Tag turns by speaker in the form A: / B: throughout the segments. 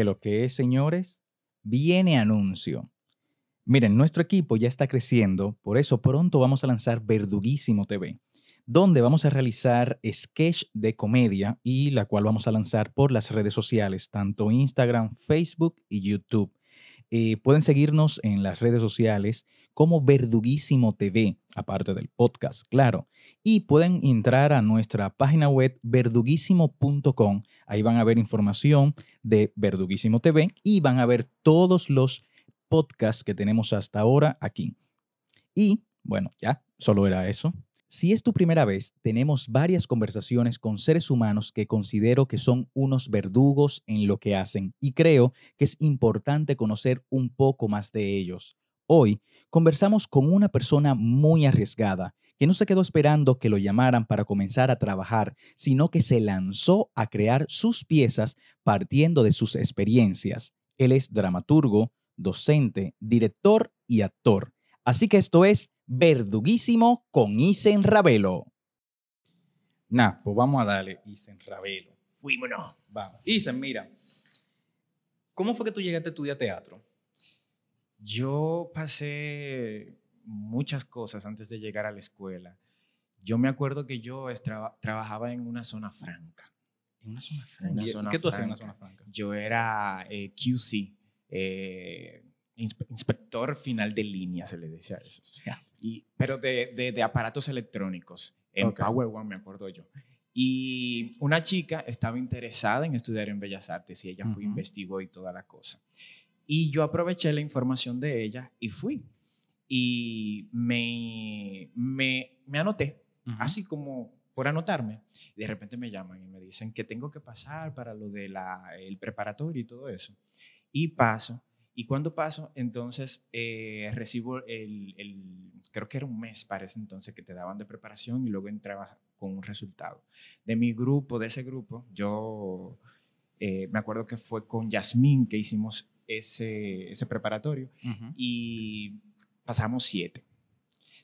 A: Que lo que es, señores, viene anuncio. Miren, nuestro equipo ya está creciendo, por eso pronto vamos a lanzar Verduguísimo TV, donde vamos a realizar sketch de comedia y la cual vamos a lanzar por las redes sociales, tanto Instagram, Facebook y YouTube. Eh, pueden seguirnos en las redes sociales como Verduguísimo TV, aparte del podcast, claro. Y pueden entrar a nuestra página web verduguísimo.com. Ahí van a ver información de Verduguísimo TV y van a ver todos los podcasts que tenemos hasta ahora aquí. Y bueno, ya, solo era eso. Si es tu primera vez, tenemos varias conversaciones con seres humanos que considero que son unos verdugos en lo que hacen y creo que es importante conocer un poco más de ellos. Hoy conversamos con una persona muy arriesgada que no se quedó esperando que lo llamaran para comenzar a trabajar, sino que se lanzó a crear sus piezas partiendo de sus experiencias. Él es dramaturgo, docente, director y actor. Así que esto es Verduguísimo con Isen Ravelo. Nah, pues vamos a darle Isen Ravelo.
B: Fuímonos.
A: Vamos. Isen, mira. ¿Cómo fue que tú llegaste a estudiar teatro?
B: Yo pasé muchas cosas antes de llegar a la escuela. Yo me acuerdo que yo trabajaba en una zona franca.
A: En una zona franca. ¿Qué tú hacías en una zona franca?
B: Yo era eh, QC, eh, inspector final de línea, se le decía eso. Y, pero de, de, aparatos electrónicos. En Power One, me acuerdo yo. Y una chica estaba interesada en estudiar en Bellas Artes y ella fue, investigó y toda la cosa. Y yo aproveché la información de ella y fui. Y me, me, me anoté, así como por anotarme. Y de repente me llaman y me dicen que tengo que pasar para lo del el preparatorio y todo eso. Y paso y cuando paso, entonces eh, recibo el, el, creo que era un mes para ese entonces que te daban de preparación y luego entraba con un resultado. De mi grupo, de ese grupo, yo eh, me acuerdo que fue con Yasmín que hicimos ese, ese preparatorio y pasamos siete.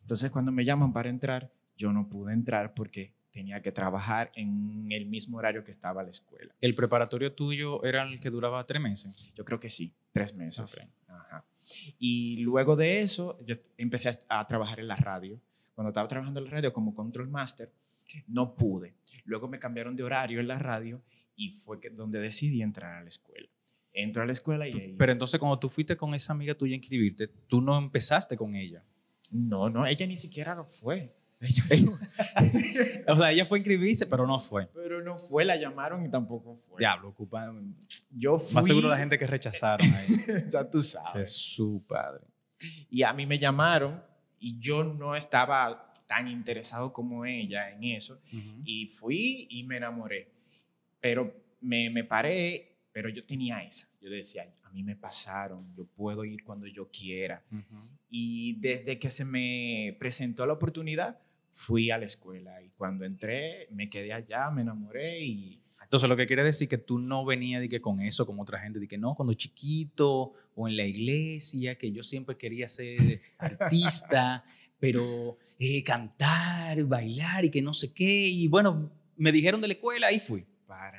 B: Entonces cuando me llaman para entrar, yo no pude entrar porque tenía que trabajar en el mismo horario que estaba la escuela.
A: ¿El preparatorio tuyo era el que duraba tres meses?
B: Yo creo que sí, tres meses. Y luego de eso, yo empecé a, trabajar en la radio. Cuando estaba trabajando en la radio como control master, no pude. Luego me cambiaron de horario en la radio y fue que, donde decidí entrar a la escuela. Entro a la escuela y...
A: Pero entonces cuando tú fuiste con esa amiga tuya a inscribirte, tú no empezaste con ella.
B: No, no, ella ni siquiera fue.
A: o sea, ella fue a inscribirse, pero no fue.
B: Pero no fue, la llamaron y tampoco fue.
A: Diablo, ocupa.
B: Yo fui.
A: Más seguro la gente que rechazaron ahí.
B: ya tú sabes.
A: Es su padre.
B: Y a mí me llamaron y yo no estaba tan interesado como ella en eso. Y fui y me enamoré. Pero me, me paré, pero yo tenía esa. Yo decía, a mí me pasaron, yo puedo ir cuando yo quiera. Y desde que se me presentó la oportunidad, fui a la escuela y cuando entré me quedé allá, me enamoré y...
A: Entonces lo que quiere decir que tú no venías de que con eso, como otra gente, de que no, cuando chiquito o en la iglesia, que yo siempre quería ser artista, pero eh, cantar, bailar y que no sé qué. Y bueno, me dijeron de la escuela y fui.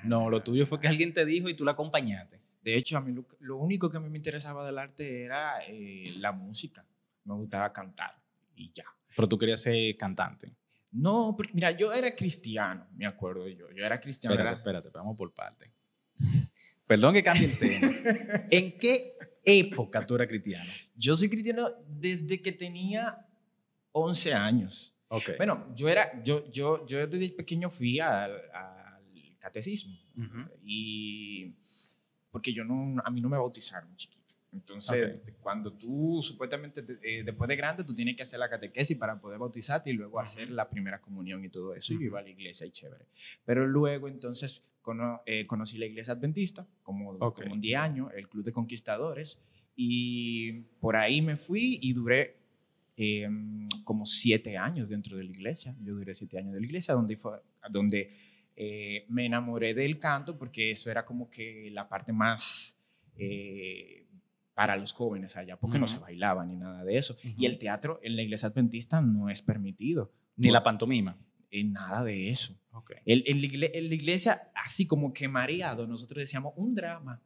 A: No, lo tuyo fue que alguien te dijo y tú la acompañaste.
B: De hecho, a mí lo, único que a mí me interesaba del arte era eh, la música. Me gustaba cantar y ya.
A: Pero tú querías ser cantante.
B: No, mira, yo era cristiano, me acuerdo yo. Yo era cristiano.
A: Espérate, espérate, vamos por parte. Perdón que cambie el tema. ¿En qué época tú eras cristiano?
B: Yo soy cristiano desde que tenía 11 años.
A: Okay.
B: Bueno, yo era, yo, yo, yo desde pequeño fui al, catecismo. Y porque yo no, a mí no me bautizaron, chiquito. Entonces, cuando tú supuestamente eh, después de grande, tú tienes que hacer la catequesis para poder bautizarte y luego hacer la primera comunión y todo eso. Y iba a la iglesia y chévere. Pero luego, entonces, eh, conocí la iglesia adventista como, como un 10 años, el Club de Conquistadores. Y por ahí me fui y duré em, como siete años dentro de la iglesia. Yo duré siete años de la iglesia, donde, fue, donde eh, me enamoré del canto porque eso era como que la parte más para los jóvenes allá, porque no se bailaba ni nada de eso. Y el teatro en la iglesia adventista no es permitido.
A: Ni la pantomima.
B: En nada de eso. En, la iglesia, así como que mareado, nosotros decíamos un drama.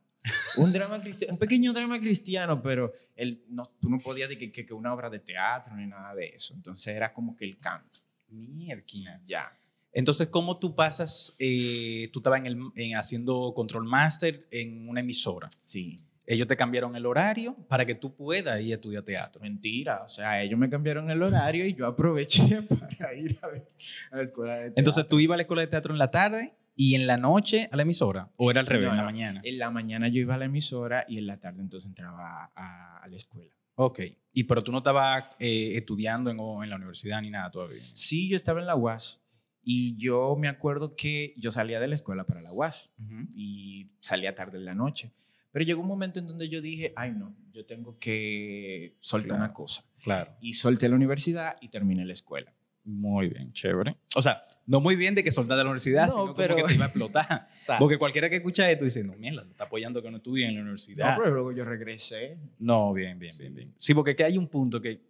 B: un drama cristiano, un pequeño drama cristiano, pero él no, tú no podías decir que, que, una obra de teatro ni nada de eso. Entonces era como que el canto.
A: Mierda.
B: Ya.
A: Entonces, ¿cómo tú pasas? Eh, tú estabas en el, en haciendo control master en una emisora.
B: Sí.
A: Ellos te cambiaron el horario para que tú puedas ir a estudiar teatro.
B: Mentira, o sea, ellos me cambiaron el horario y yo aproveché para ir a, ver, a la escuela de teatro.
A: Entonces, ¿tú ibas a la escuela de teatro en la tarde y en la noche a la emisora? ¿O era al revés,
B: No,
A: en la
B: no.
A: mañana?
B: En la mañana yo iba a la emisora y en la tarde entonces entraba a, a la escuela.
A: Ok. Y pero tú no estabas eh, estudiando en, en la universidad ni nada todavía.
B: Sí, yo estaba en la UAS y yo me acuerdo que yo salía de la escuela para la UAS
A: Ujú.
B: y salía tarde en la noche. Pero llegó un momento en donde yo dije, ay no, yo tengo que soltar
A: Claro.
B: una cosa.
A: Claro.
B: Y solté la universidad y terminé la escuela.
A: Muy bien, chévere. O sea, no muy bien de que soltaste la universidad,
B: No,
A: sino
B: pero-
A: como que te iba a explotar. Porque cualquiera que escucha esto dice, no, mierda, te está apoyando que no estudie en la universidad.
B: No, pero luego yo regresé.
A: No, bien, bien, bien, bien. Sí, porque que hay un punto que,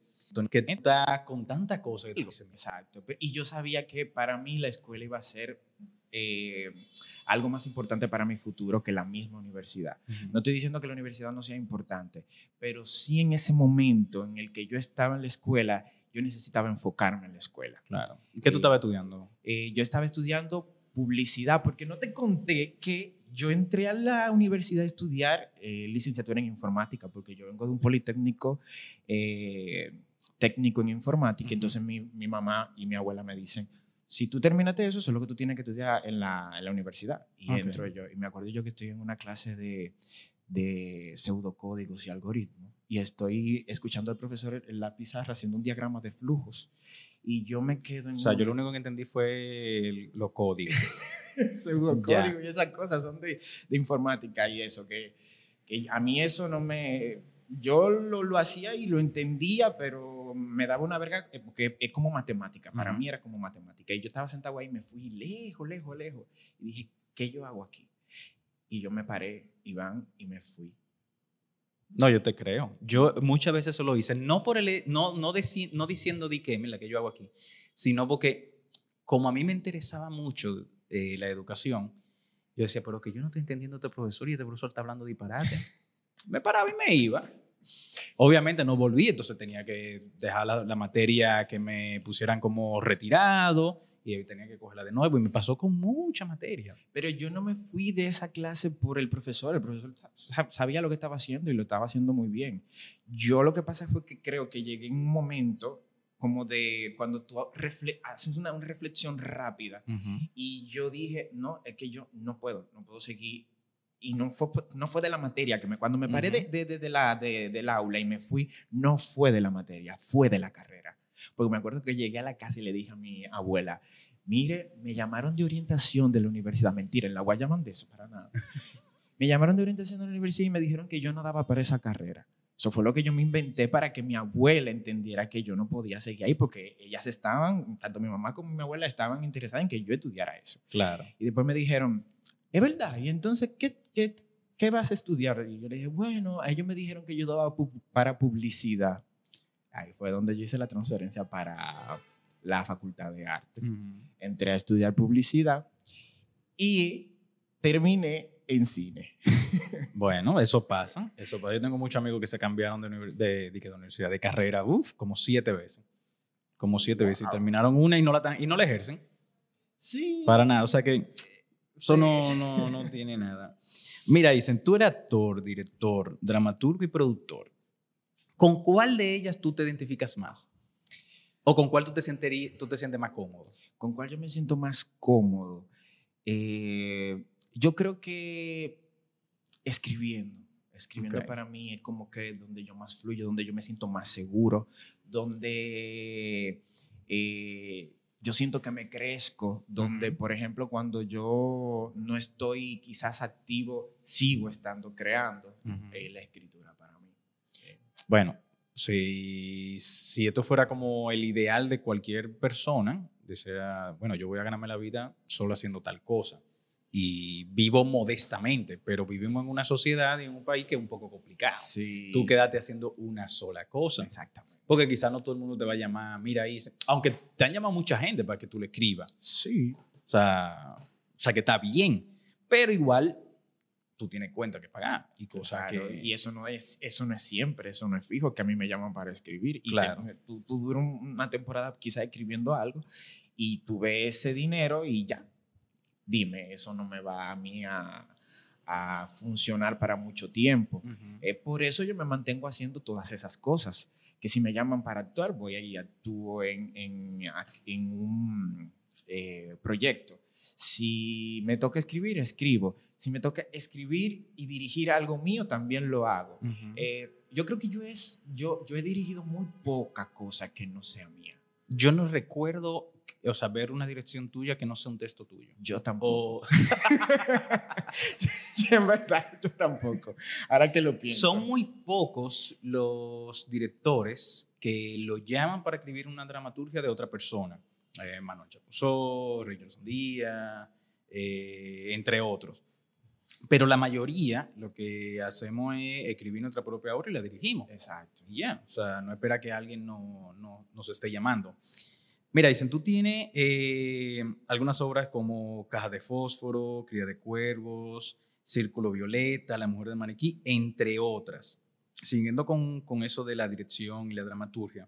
A: que está con que tú dices,
B: Exacto. Y yo sabía que para mí la escuela iba a ser eh, algo más importante para mi futuro que la misma universidad. No estoy diciendo que la universidad no sea importante, pero sí en ese momento en el que yo estaba en la escuela, yo necesitaba enfocarme en la escuela.
A: Claro. ¿Qué tú estabas estudiando?
B: Eh, yo estaba estudiando publicidad, porque no te conté que yo entré a la universidad a estudiar eh, licenciatura en informática, porque yo vengo de un politécnico eh, técnico en informática,
A: Ujú.
B: entonces mi, mi mamá y mi abuela me dicen, si tú terminaste eso, eso es lo que tú tienes que estudiar en la, en la universidad. Y
A: Ok.
B: entro yo, y me acuerdo yo que estoy en una clase de, de pseudocódigos y algoritmos, y estoy escuchando al profesor en la pizarra haciendo un diagrama de flujos, y yo me quedo en
A: O sea,
B: un-
A: yo lo único que entendí fue los códigos.
B: pseudocódigo y esas cosas son de, de informática y eso, que, que a mí eso no me... Yo lo, lo hacía y lo entendía, pero me daba una verga eh, porque es como matemática. Para
A: Ujú.
B: mí era como matemática. Y yo estaba sentado ahí y me fui lejos, lejos, lejos. Y dije, ¿qué yo hago aquí? Y yo me paré, Iván, y me fui.
A: No, yo te creo. Yo muchas veces eso lo hice, no, por el, no, no, deci- no diciendo de que, mira, que yo hago aquí, sino porque como a mí me interesaba mucho eh, la educación, yo decía, pero que yo no estoy entendiendo a este profesor y este profesor está hablando disparate. me paraba y me iba. Obviamente no volví, entonces tenía que dejar la, la materia que me pusieran como retirado y tenía que cogerla de nuevo y me pasó con mucha materia.
B: Pero yo no me fui de esa clase por el profesor. El profesor sa- sabía lo que estaba haciendo y lo estaba haciendo muy bien. Yo lo que pasa fue que creo que llegué en un momento como de cuando tú haces una, una reflexión rápida y yo dije, no, es que yo no puedo, no puedo seguir. Y no fue, no fue de la materia, que me, cuando me paré de,
A: Ujú.
B: de- de- de la, de- del aula y me fui, no fue de la materia, fue de la carrera. Porque me acuerdo que llegué a la casa y le dije a mi abuela, mire, me llamaron de orientación de la universidad. Mentira, en la UAS llaman de eso, para nada. me llamaron de orientación de la universidad y me dijeron que yo no daba para esa carrera. Eso fue lo que yo me inventé para que mi abuela entendiera que yo no podía seguir ahí, porque ellas estaban, tanto mi mamá como mi abuela estaban interesadas en que yo estudiara eso.
A: Claro.
B: Y después me dijeron, es verdad, y entonces, ¿qué, qué, qué vas a estudiar? Y yo le dije, bueno, ellos me dijeron que yo daba pu- para publicidad. Ahí fue donde yo hice la transferencia para la Facultad de Arte. Entré a estudiar publicidad y terminé en cine.
A: Bueno, eso pasa. Eso pasa. Yo tengo muchos amigos que se cambiaron de, de, de, universidad, de carrera, uf, como siete veces. Como siete veces. Y terminaron una y no la, y no la ejercen.
B: Sí.
A: Para nada. O sea que eso
B: Sí.
A: no, no, no tiene nada. Mira, dicen, tú eres actor, director, dramaturgo y productor. ¿Con cuál de ellas tú te identificas más? ¿O con cuál tú te, sienterí- tú te sientes más cómodo?
B: ¿Con cuál yo me siento más cómodo? Eh, yo creo que escribiendo. Escribiendo para mí es como que donde yo más fluyo, donde yo me siento más seguro, donde eh, yo siento que me crezco, donde, por ejemplo, cuando yo no estoy quizás activo, sigo estando creando eh, la escritura para mí.
A: Bueno, si, si esto fuera como el ideal de cualquier persona, decía, bueno, yo voy a ganarme la vida solo haciendo tal cosa. Y vivo modestamente, pero vivimos en una sociedad y en un país que es un poco complicado.
B: Sí.
A: Tú quédate haciendo una sola cosa.
B: Exactamente.
A: Porque quizás no todo el mundo te va a llamar, mira ahí, aunque te han llamado mucha gente para que tú le escribas.
B: Sí.
A: O sea, o sea, que está bien. Pero igual, tú tienes cuenta que pagar y cosas que...
B: Y eso no, es, eso no es siempre, eso no es fijo, que a mí me llaman para escribir. Y claro. tú, tú duras una temporada quizá escribiendo algo y tú ves ese dinero y ya, dime, eso no me va a mí a, a funcionar para mucho tiempo. Eh, por eso yo me mantengo haciendo todas esas cosas, que si me llaman para actuar, voy ahí y actúo en, en, en un eh, proyecto si me toca escribir, escribo. Si me toca escribir y dirigir algo mío, también lo hago. Eh, yo creo que yo, es, yo, yo he dirigido muy poca cosa que no sea mía.
A: Yo no recuerdo, o sea, ver una dirección tuya que no sea un texto tuyo.
B: Yo tampoco. en verdad, yo tampoco. Ahora que lo pienso.
A: Son muy pocos los directores que lo llaman para escribir una dramaturgia de otra persona eh, Manuel Chapuzó, Richardson Díaz, eh, entre otros. Pero la mayoría lo que hacemos es escribir nuestra propia obra y la dirigimos.
B: Exacto.
A: Y ya, o sea, no espera que alguien no, no, nos esté llamando. Mira, dicen, tú tienes eh, algunas obras como Caja de Fósforo, Cría de Cuervos, Círculo Violeta, La Mujer del Maniquí, entre otras. Siguiendo con, con eso de la dirección y la dramaturgia,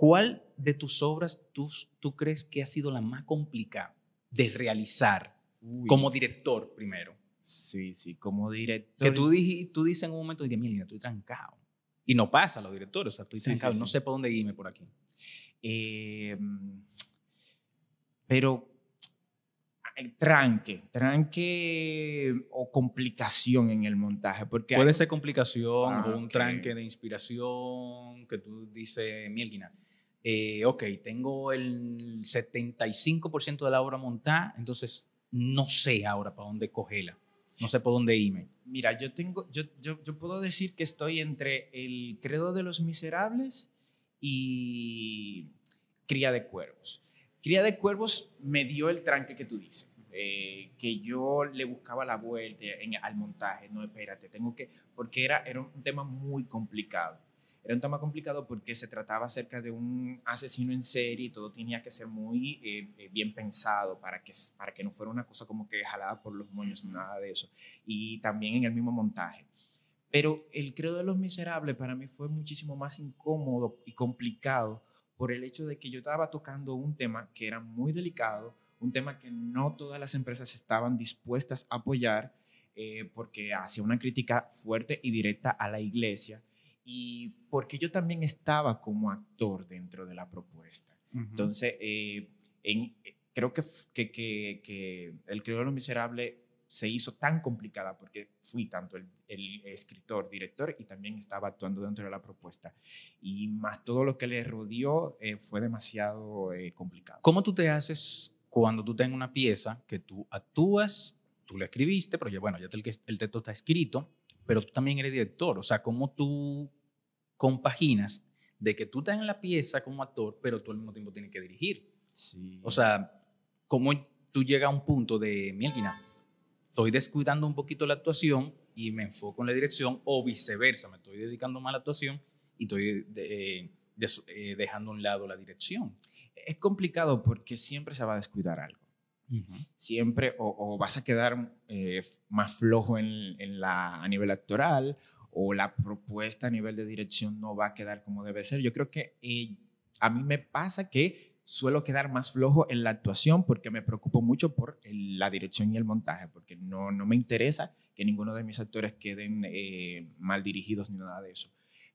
A: ¿Cuál de tus obras tú, tú crees que ha sido la más complicada de realizar como director primero?
B: Sí, sí, como director.
A: Que tú, tú dices en un momento, dije, mira, estoy trancado. Y no pasa a los directores, o sea, estoy trancado, no sé por dónde irme por aquí.
B: Em, pero tranque, tranque o complicación en el montaje. Porque
A: Puede ser complicación ah, o un tranque de inspiración que tú dices, Mielguina, eh, ok, tengo el 75% de la obra montada, entonces no sé ahora para dónde cogerla, no sé por dónde irme.
B: Mira, yo, tengo, yo, yo, yo puedo decir que estoy entre el Credo de los Miserables y Cría de Cuervos. Cría de Cuervos me dio el tranque que tú dices. Eh, que yo le buscaba la vuelta en, al montaje, no, espérate, tengo que, porque era, era un tema muy complicado era un tema complicado porque se trataba acerca de un asesino en serie y todo tenía que ser muy eh, eh, bien pensado para que, para que no fuera una cosa como que jalada por los moños, nada de eso. Y también en el mismo montaje. Pero el Credo de los Miserables para mí fue muchísimo más incómodo y complicado por el hecho de que yo estaba tocando un tema que era muy delicado, un tema que no todas las empresas estaban dispuestas a apoyar eh, porque hacía una crítica fuerte y directa a la iglesia y porque yo también estaba como actor dentro de la propuesta. Entonces, eh, en, eh, creo que, que, que, El Creador de Miserable se hizo tan complicada porque fui tanto el, el, escritor, director y también estaba actuando dentro de la propuesta. Y más todo lo que le rodeó eh, fue demasiado complicado.
A: ¿Cómo tú te haces cuando tú tengas una pieza que tú actúas, tú la escribiste, pero ya, bueno, ya el, el texto está escrito, pero tú también eres director. O sea, ¿cómo tú compaginas de que tú estás en la pieza como actor, pero tú al mismo tiempo tienes que dirigir? Sí. O sea, ¿cómo tú llegas a un punto de, mielquina, estoy descuidando un poquito la actuación y me enfoco en la dirección, o viceversa, me estoy dedicando más a la actuación y estoy eh, dejando a un lado la dirección?
B: Es complicado porque siempre se va a descuidar algo. Siempre o, vas a quedar eh, más flojo en, la, a nivel actoral o la propuesta a nivel de dirección no va a quedar como debe ser. Yo creo que eh, a mí me pasa que suelo quedar más flojo en la actuación porque me preocupo mucho por la dirección y el montaje, porque no, no me interesa que ninguno de mis actores queden eh, mal dirigidos ni nada de eso.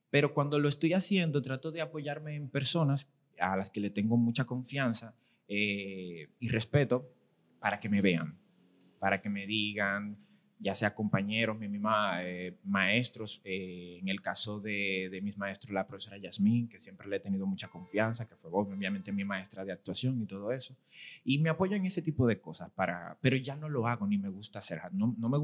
B: Pero cuando lo estoy haciendo, trato de apoyarme en personas a las que le tengo mucha confianza y respeto para que me vean, para que me digan, ya sea compañeros, mi misma, eh, maestros, eh, en el caso de, de, mis maestros, la profesora Yasmín, que siempre le he tenido mucha confianza, que fue obviamente mi maestra de actuación y todo eso, y me apoyo en ese tipo de cosas, para, pero ya no lo hago ni me gusta hacer, no, no me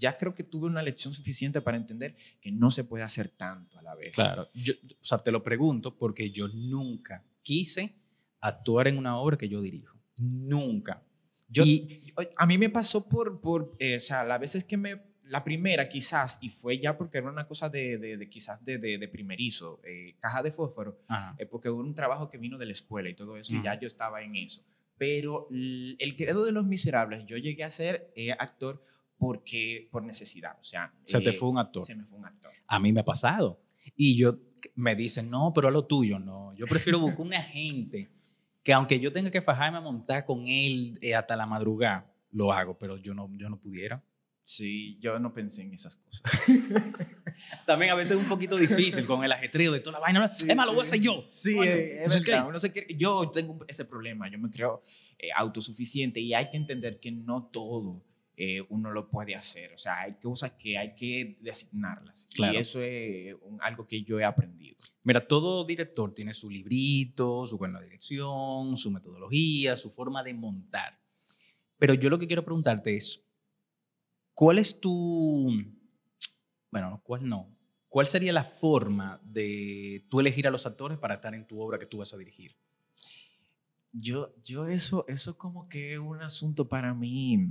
B: ya creo que tuve una lección suficiente para entender que no se puede hacer tanto a la vez.
A: Claro, yo, o sea, te lo pregunto porque yo nunca quise actuar en una obra que yo dirijo, nunca,
B: yo, a mí me pasó por, por eh, o sea, las veces que me, la primera quizás, y fue ya porque era una cosa de, de, quizás de, de, primerizo, eh, caja de fósforo, eh, porque hubo un trabajo que vino de la escuela y todo eso, y ya yo estaba en eso. Pero el credo de los miserables, yo llegué a ser actor porque por necesidad. O sea,
A: Se te
B: eh,
A: fue un actor.
B: Se me fue un actor.
A: A mí me ha pasado. Y yo me dicen, no, pero a lo tuyo, no. Yo prefiero buscar un agente que aunque yo tenga que fajarme a montar con él eh, hasta la madrugada, lo hago, pero yo no, yo no pudiera.
B: Sí, yo no pensé en esas cosas.
A: También a veces es un poquito difícil con el ajetreo de toda la vaina.
B: Sí,
A: es más, lo voy a hacer yo.
B: Sí,
A: Coño,
B: eh,
A: no
B: es verdad, uno se yo tengo ese problema, yo me creo eh, autosuficiente y hay que entender que no todo eh, uno lo puede hacer, o sea, hay cosas que hay que designarlas
A: Claro.
B: y eso es un- algo que yo he aprendido.
A: Mira, todo director tiene su librito, su buena dirección, su metodología, su forma de montar. Pero yo lo que quiero preguntarte es, ¿cuál es tu, bueno, no, cuál no, cuál sería la forma de tú elegir a los actores para estar en tu obra que tú vas a dirigir?
B: Yo, yo eso, eso como que es un asunto para mí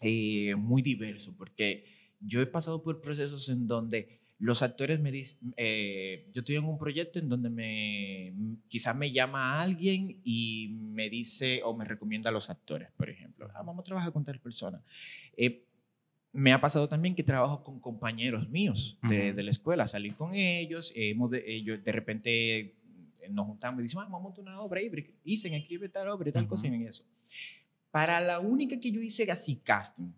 B: eh, muy diverso, porque yo he pasado por procesos en donde los actores me dicen, eh, yo estoy en un proyecto en donde me, quizás me llama a alguien y me dice o me recomienda a los actores, por ejemplo, ah, vamos a trabajar con tal persona. Eh, me ha pasado también que trabajo con compañeros míos de,
A: Ujú.
B: de la escuela, salir con ellos, eh, hemos de, ellos de repente eh, nos juntamos y decimos, ah, vamos a montar una obra, y dicen, escribe tal obra y tal cosa
A: Ujú.
B: y eso. Para la única que yo hice así casting,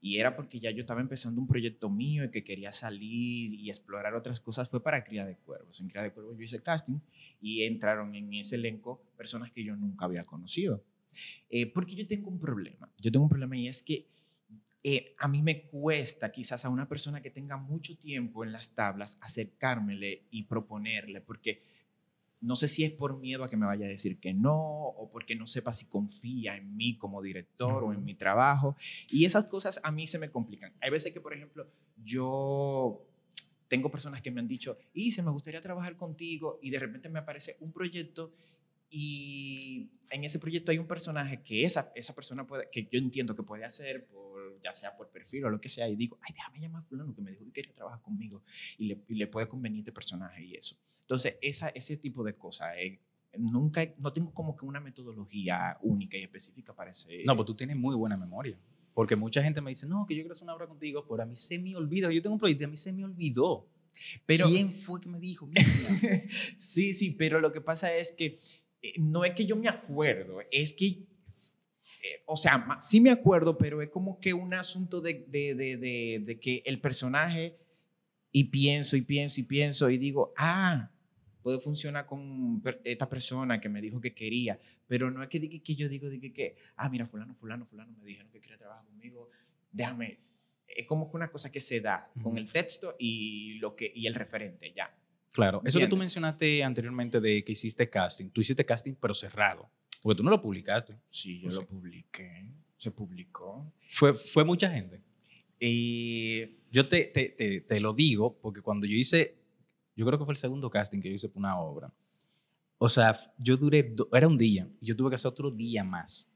B: y era porque ya yo estaba empezando un proyecto mío y que quería salir y explorar otras cosas, fue para Cría de Cuervos. En Cría de Cuervos yo hice casting y entraron en ese elenco personas que yo nunca había conocido. Eh, porque yo tengo un problema. Yo tengo un problema y es que eh, a mí me cuesta quizás a una persona que tenga mucho tiempo en las tablas acercármele y proponerle, porque no sé si es por miedo a que me vaya a decir que no o porque no sepa si confía en mí como director o en mi trabajo. Y esas cosas a mí se me complican. Hay veces que, por ejemplo, yo tengo personas que me han dicho, y se me gustaría trabajar contigo y de repente me aparece un proyecto y en ese proyecto hay un personaje que esa, esa persona puede, que yo entiendo que puede hacer, por, ya sea por perfil o lo que sea, y digo, ay, déjame llamar a fulano que me dijo que quería trabajar conmigo y le, y le puede convenir este personaje y eso. Entonces, esa, ese tipo de cosas, eh, nunca, no tengo como que una metodología única y específica para ese...
A: No, pues tú tienes muy buena memoria. Porque mucha gente me dice, no, que yo quiero hacer una obra contigo, pero a mí se me olvida. Yo tengo un proyecto y a mí se me olvidó.
B: Pero-
A: ¿Quién fue que me dijo?
B: Sí, sí, pero lo que pasa es que eh, no es que yo me acuerdo, es que, eh, o sea, sí me acuerdo, pero es como que un asunto de, de, de, de que el personaje, y pienso y pienso y pienso y digo, ah, puede funcionar con esta persona que me dijo que quería, pero no es que, diga que yo digo, diga que, ah, mira, fulano, fulano, fulano me dijeron que quería trabajar conmigo, déjame, es como que una cosa que se da con el texto y, lo que, y el referente, ya.
A: Claro, eso que tú mencionaste anteriormente de que hiciste casting, tú hiciste casting pero cerrado, porque tú no lo publicaste.
B: Sí, yo
A: Pues
B: lo
A: sí.
B: publiqué. Se publicó.
A: Fue, fue mucha gente.
B: Y
A: Yo te, te, te, te lo digo porque cuando yo hice, yo creo que fue el segundo casting que yo hice por una obra. O sea, yo duré, era un día y yo tuve que hacer otro día más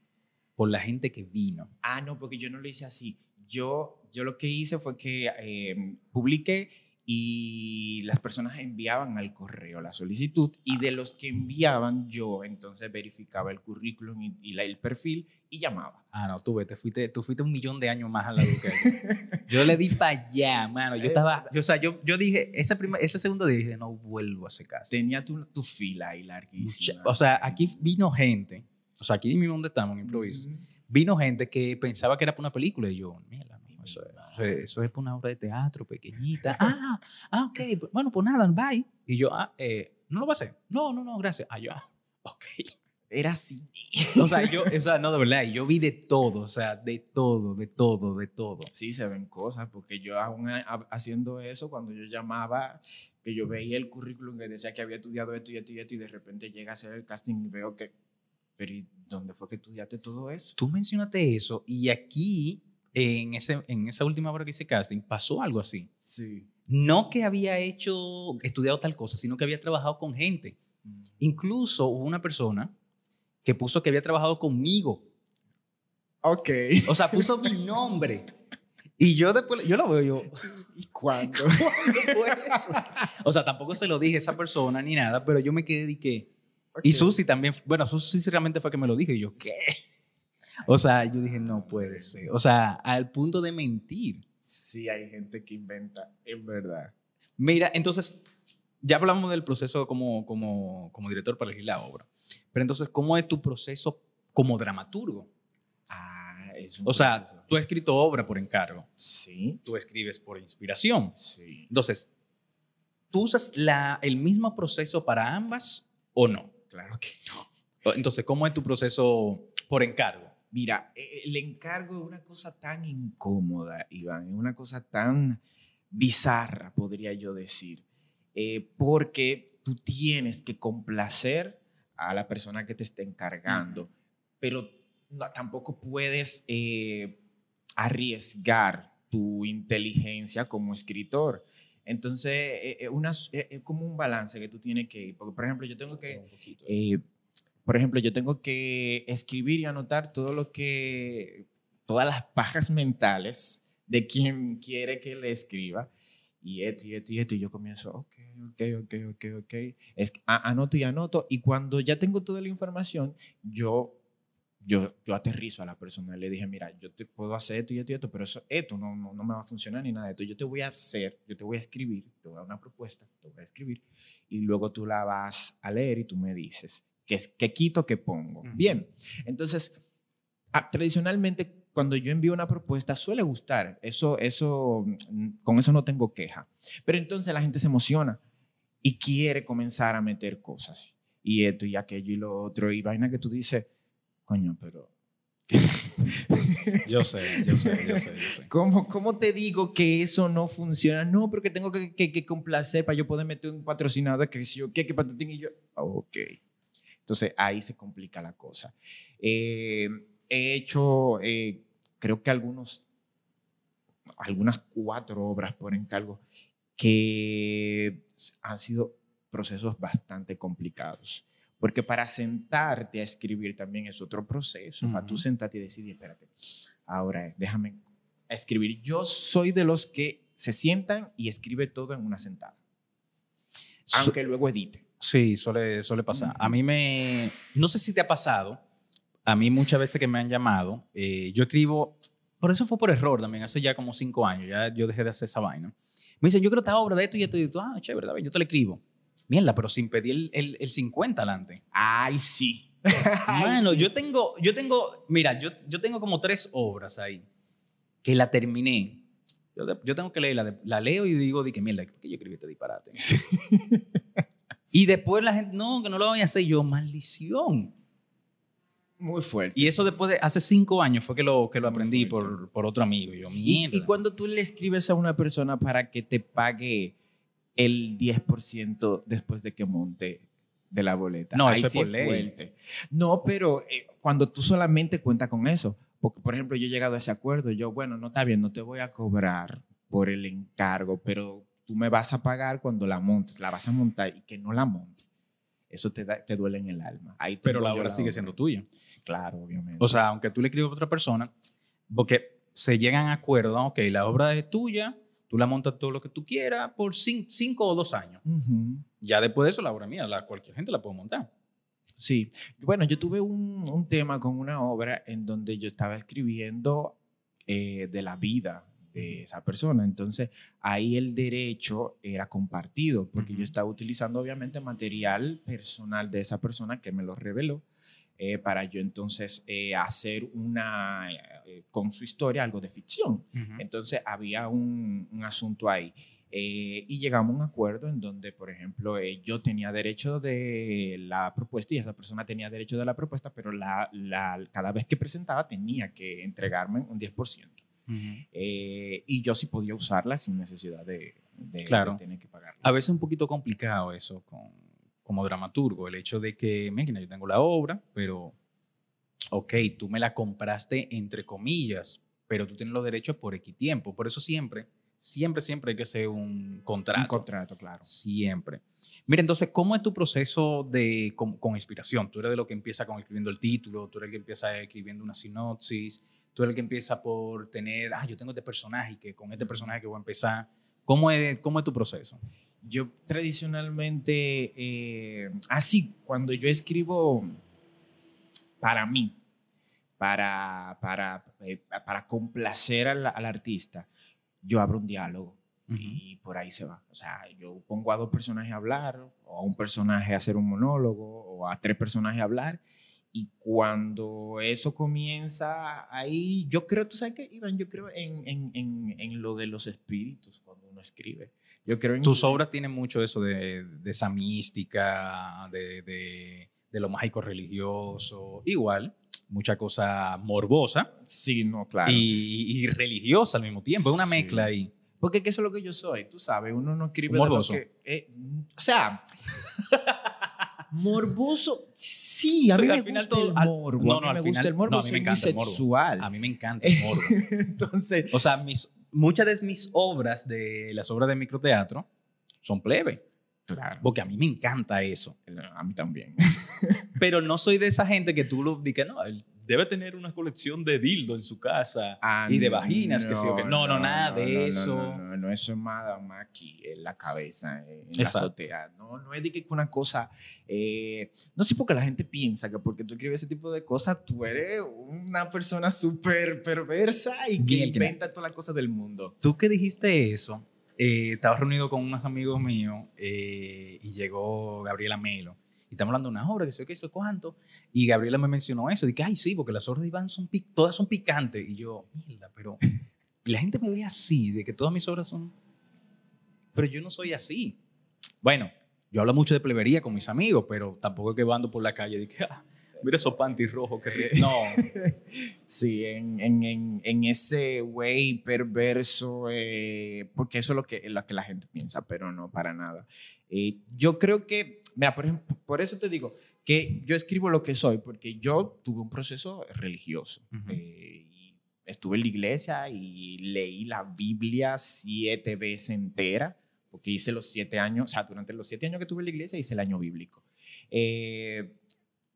A: por la gente que vino.
B: ah, no, porque yo no lo hice así. Yo, yo lo que hice fue que eh, publiqué y las personas enviaban al correo la solicitud y de los que enviaban yo entonces verificaba el currículum y, y la- el perfil y llamaba.
A: Ah, no, tú, te fuiste, tú fuiste un millón de años más a la que yo. Le di para allá, mano. Yo estaba, yo, o sea, yo, yo dije, ese, primer, ese segundo día dije, no vuelvo a hacer casting.
B: Tenía tu, tu fila ahí larguísima.
A: Mucha- o sea, aquí vino gente, o sea, aquí mismo donde estamos en improviso, vino gente que pensaba que era para una película y yo, mijo, eso, es- eso es para una obra de teatro pequeñita. ah, ah, ok, pues, bueno, pues nada, bye. Y yo, ah, eh, no lo hacer. No, no, no, gracias. Ah, yo, ah, ok.
B: Era así.
A: O sea, yo, o sea, no, de verdad, y yo vi de todo, o sea, de todo, de todo, de todo.
B: Sí, se ven cosas, porque yo aún ha- haciendo eso, cuando yo llamaba, que yo veía el currículum que decía que había estudiado esto y esto y esto, y de repente llega a hacer el casting y veo que, pero ¿y dónde fue que estudiaste todo eso?
A: Tú mencionaste eso y aquí, en, ese, en esa última hora que hice casting, pasó algo así.
B: Sí.
A: No que había hecho, estudiado tal cosa, sino que había trabajado con gente. Incluso hubo una persona que puso que había trabajado conmigo.
B: Ok.
A: O sea, puso mi nombre. Y yo después, yo lo veo, yo,
B: ¿Y cuándo?
A: ¿cuándo fue eso? O sea, tampoco se lo dije a esa persona ni nada, pero yo me quedé de que... Y Susi también, bueno, Susi realmente fue que me lo dije. Y yo, ¿qué? O sea, yo dije, no puede ser. O sea, al punto de mentir.
B: Sí, hay gente que inventa, en verdad.
A: Mira, entonces, ya hablamos del proceso como, como, como director para elegir la obra. Pero entonces, ¿cómo es tu proceso como dramaturgo?
B: Ah, es
A: O sea, tú has escrito obra por encargo.
B: Sí,
A: Tú escribes por inspiración.
B: sí.
A: Entonces, ¿tú usas la, el mismo proceso para ambas o no?
B: Claro que no.
A: Entonces, ¿cómo es tu proceso por encargo?
B: Mira, eh, el encargo es una cosa tan incómoda, Iván, es una cosa tan bizarra, podría yo decir, eh, porque tú tienes que complacer a la persona que te está encargando, pero no- tampoco puedes eh, arriesgar tu inteligencia como escritor. Entonces, eh, una- es como un balance que tú tienes que ir. Porque, por ejemplo, yo tengo que por ejemplo, yo tengo que escribir y anotar todo lo que, todas las pajas mentales de quien quiere que le escriba. Y esto, y esto, y esto. Y yo comienzo, ok, ok, ok, ok, ok. Es, anoto y anoto. Y cuando ya tengo toda la información, yo, yo, yo aterrizo a la persona. Le dije, mira, yo te puedo hacer esto y esto y esto, pero eso, esto no, no, no me va a funcionar ni nada de esto. Yo te voy a hacer, yo te voy a escribir, te voy a dar una propuesta, te voy a escribir. Y luego tú la vas a leer y tú me dices, ¿qué, qué quito, qué pongo?
A: Ujú.
B: Bien. Entonces, ah, tradicionalmente, cuando yo envío una propuesta, suele gustar. Eso, eso, mm, con eso no tengo queja. Pero entonces la gente se emociona y quiere comenzar a meter cosas. Y esto y aquello y lo otro. Y vaina que tú dices, coño, pero...
A: Yo sé, yo sé, yo sé, yo sé.
B: ¿Cómo, ¿Cómo te digo que eso no funciona? No, porque tengo que, que- que complacer para yo poder meter un patrocinador que si yo qué, que patatín y yo. Ok. Entonces ahí se complica la cosa. Eh, he hecho, eh, creo que algunos, algunas cuatro obras por encargo que han sido procesos bastante complicados. Porque para sentarte a escribir también es otro proceso. Para tú sentarte y decidir, espérate, ahora déjame escribir. Yo soy de los que se sientan y escribe todo en una sentada. Aunque luego edite.
A: Sí, suele, suele pasar. A mí me... No sé si te ha pasado. A mí muchas veces que me han llamado, eh, yo escribo... Por eso fue por error también, hace ya como cinco años, ya yo dejé de hacer esa vaina. Me dicen, yo creo esta obra de esto y esto y esto. Ah, chévere, yo te la escribo. Mierda, pero sin pedir el, el, el 50 adelante.
B: Ay, sí.
A: Mano,
B: sí.
A: yo tengo, yo tengo, mira, yo, yo tengo como tres obras ahí que la terminé. Yo, yo tengo que leerla, la leo y digo, di que mierda, ¿por qué yo escribí este disparate? y después la gente, no, que no lo voy a hacer yo, maldición.
B: Muy fuerte.
A: Y eso después de hace cinco años fue que lo, que lo
B: Muy
A: aprendí por, por otro amigo. Yo,
B: Y, y cuando tú le escribes a una persona para que te pague el 10% después de que monte de la boleta.
A: No,
B: Ahí
A: eso es
B: sí
A: por ley.
B: fuerte. No, pero eh, cuando tú solamente cuentas con eso, porque por ejemplo yo he llegado a ese acuerdo, yo, bueno, no está bien, no te voy a cobrar por el encargo, pero tú me vas a pagar cuando la montes, la vas a montar y que no la montes. Eso te, da- te duele en el alma. Ahí
A: pero la obra sigue siendo tuya.
B: Claro, obviamente.
A: O sea, aunque tú le escribas a otra persona, porque se llegan a acuerdo, ok, la obra es tuya, tú la montas todo lo que tú quieras por cin- cinco o dos años.
B: Ujú.
A: Ya después de eso, la obra mía, la, cualquier gente la puede montar.
B: Sí, bueno, yo tuve un, un tema con una obra en donde yo estaba escribiendo eh, de la vida de esa persona. Entonces, ahí el derecho era compartido, porque yo estaba utilizando obviamente material personal de esa persona que me lo reveló, eh, para yo entonces eh, hacer una, eh, con su historia, algo de ficción. Entonces había un, un asunto ahí. Y llegamos a un acuerdo en donde, por ejemplo, yo tenía derecho de la propuesta y esa persona tenía derecho de la propuesta, pero la, la- cada vez que presentaba tenía que entregarme un 10%. Eh, y yo sí podía usarla sin necesidad de, de-
A: Claro.
B: de tener que pagarla.
A: A veces es un poquito complicado eso con, como dramaturgo, el hecho de que, mira, yo tengo la obra, pero, ok, tú me la compraste entre comillas, pero tú tienes los derechos por X tiempo. Por eso siempre, siempre, siempre hay que hacer un contrato.
B: Un contrato, claro.
A: Siempre. Mira, entonces, ¿cómo es tu proceso de, con, con inspiración? Tú eres de lo que empieza con escribiendo el título, tú eres el que empieza escribiendo una sinopsis, tú eres el que empieza por tener, ah, yo tengo este personaje y que con este personaje que voy a empezar. ¿Cómo es, cómo es tu proceso?
B: Yo tradicionalmente, eh, así, cuando yo escribo para mí, para, para, eh, para complacer al, al artista, yo abro un diálogo y por ahí se va. O sea, yo pongo a dos personajes a hablar, o a un personaje a hacer un monólogo, o a tres personajes a hablar, y cuando eso comienza ahí, yo creo, tú sabes qué, Iván, yo creo en, en, en, en, lo de los espíritus cuando uno escribe. Yo creo en
A: Tus obras tienen mucho eso de, de esa mística, de, de, de, lo mágico religioso. Igual, mucha cosa morbosa.
B: Sí, no, claro.
A: Y, y religiosa al mismo tiempo. Es una mezcla ahí.
B: Porque eso es lo que yo soy, tú sabes, uno no escribe
A: morboso.
B: De lo que, eh, o sea, morboso, sí, a mí me gusta el morbo.
A: No, no, al
B: me
A: final,
B: gusta el morbo,
A: a mí
B: soy
A: me
B: muy
A: encanta el morbo.
B: sexual.
A: A mí me encanta el morbo.
B: Entonces,
A: o sea, mis, muchas de mis obras, de las obras de microteatro, son plebe.
B: Claro.
A: Porque a mí me encanta eso.
B: A mí también.
A: Pero no soy de esa gente que tú lo digas, no, él debe tener una colección de dildo en su casa
B: Ah,
A: y de vaginas, que sí o que. No, no, nada
B: no,
A: de
B: no,
A: eso.
B: No, no, no, eso es más, más aquí, en la cabeza, en la
A: Exacto.
B: azotea. No, no es de que una cosa. eh, no sé por qué la gente piensa que porque tú escribes ese tipo de cosas, tú eres una persona súper perversa y que inventa todas las cosas del mundo.
A: Tú que dijiste eso, eh, estaba reunido con unos amigos míos eh, y llegó Gabriela Melo. Y estamos hablando de una obra, que sé qué, eso cuánto. Y Gabriela me mencionó eso. Dije, ay, sí, porque las obras de Iván son todas son picantes. Y yo, mierda, pero la gente me ve así, de que todas mis obras son. Pero yo no soy así. Bueno, yo hablo mucho de plebería con mis amigos, pero tampoco es que ando por la calle y que, ah, mira esos panties rojos. Que rico". no,
B: Sí, en, en, en, en ese way perverso, eh, porque eso es lo que, lo que la gente piensa, pero no para nada. Eh, yo creo que, mira, por ejemplo, por eso te digo que yo escribo lo que soy, porque yo tuve un proceso religioso.
A: Ujú.
B: eh, y estuve en la iglesia y leí la Biblia siete veces entera, porque hice los siete años, o sea, durante los siete años que tuve en la iglesia hice el año bíblico. Eh,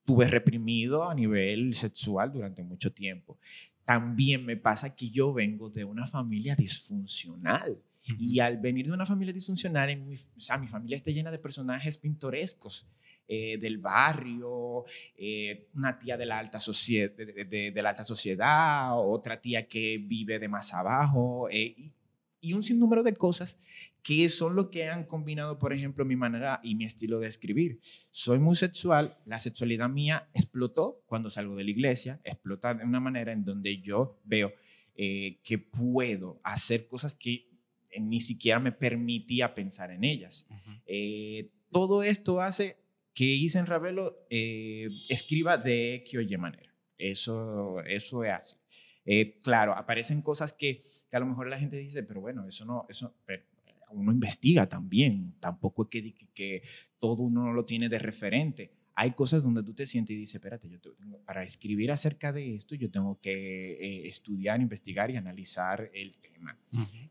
B: tuve reprimido a nivel sexual durante mucho tiempo. También me pasa que yo vengo de una familia disfuncional. Y al venir de una familia disfuncional, en mi, o sea, mi familia está llena de personajes pintorescos eh, del barrio, eh, una tía de la, alta de, de- de- de la alta sociedad, otra tía que vive de más abajo, eh, y, y un sinnúmero de cosas que son lo que han combinado, por ejemplo, mi manera y mi estilo de escribir. Soy muy sexual, la sexualidad mía explotó cuando salgo de la iglesia, explota de una manera en donde yo veo eh, que puedo hacer cosas que eh, ni siquiera me permitía pensar en ellas. Eh, todo esto hace que Isen Ravelo eh, escriba de X o Y manera. Eso, eso es así. Eh, claro, aparecen cosas que, que a lo mejor la gente dice, pero bueno, eso no, eso, pero uno investiga también. Tampoco es que, que, que todo uno lo tiene de referente. Hay cosas donde tú te sientes y dices, espérate, yo tengo- para escribir acerca de esto, yo tengo que eh, estudiar, investigar y analizar el tema.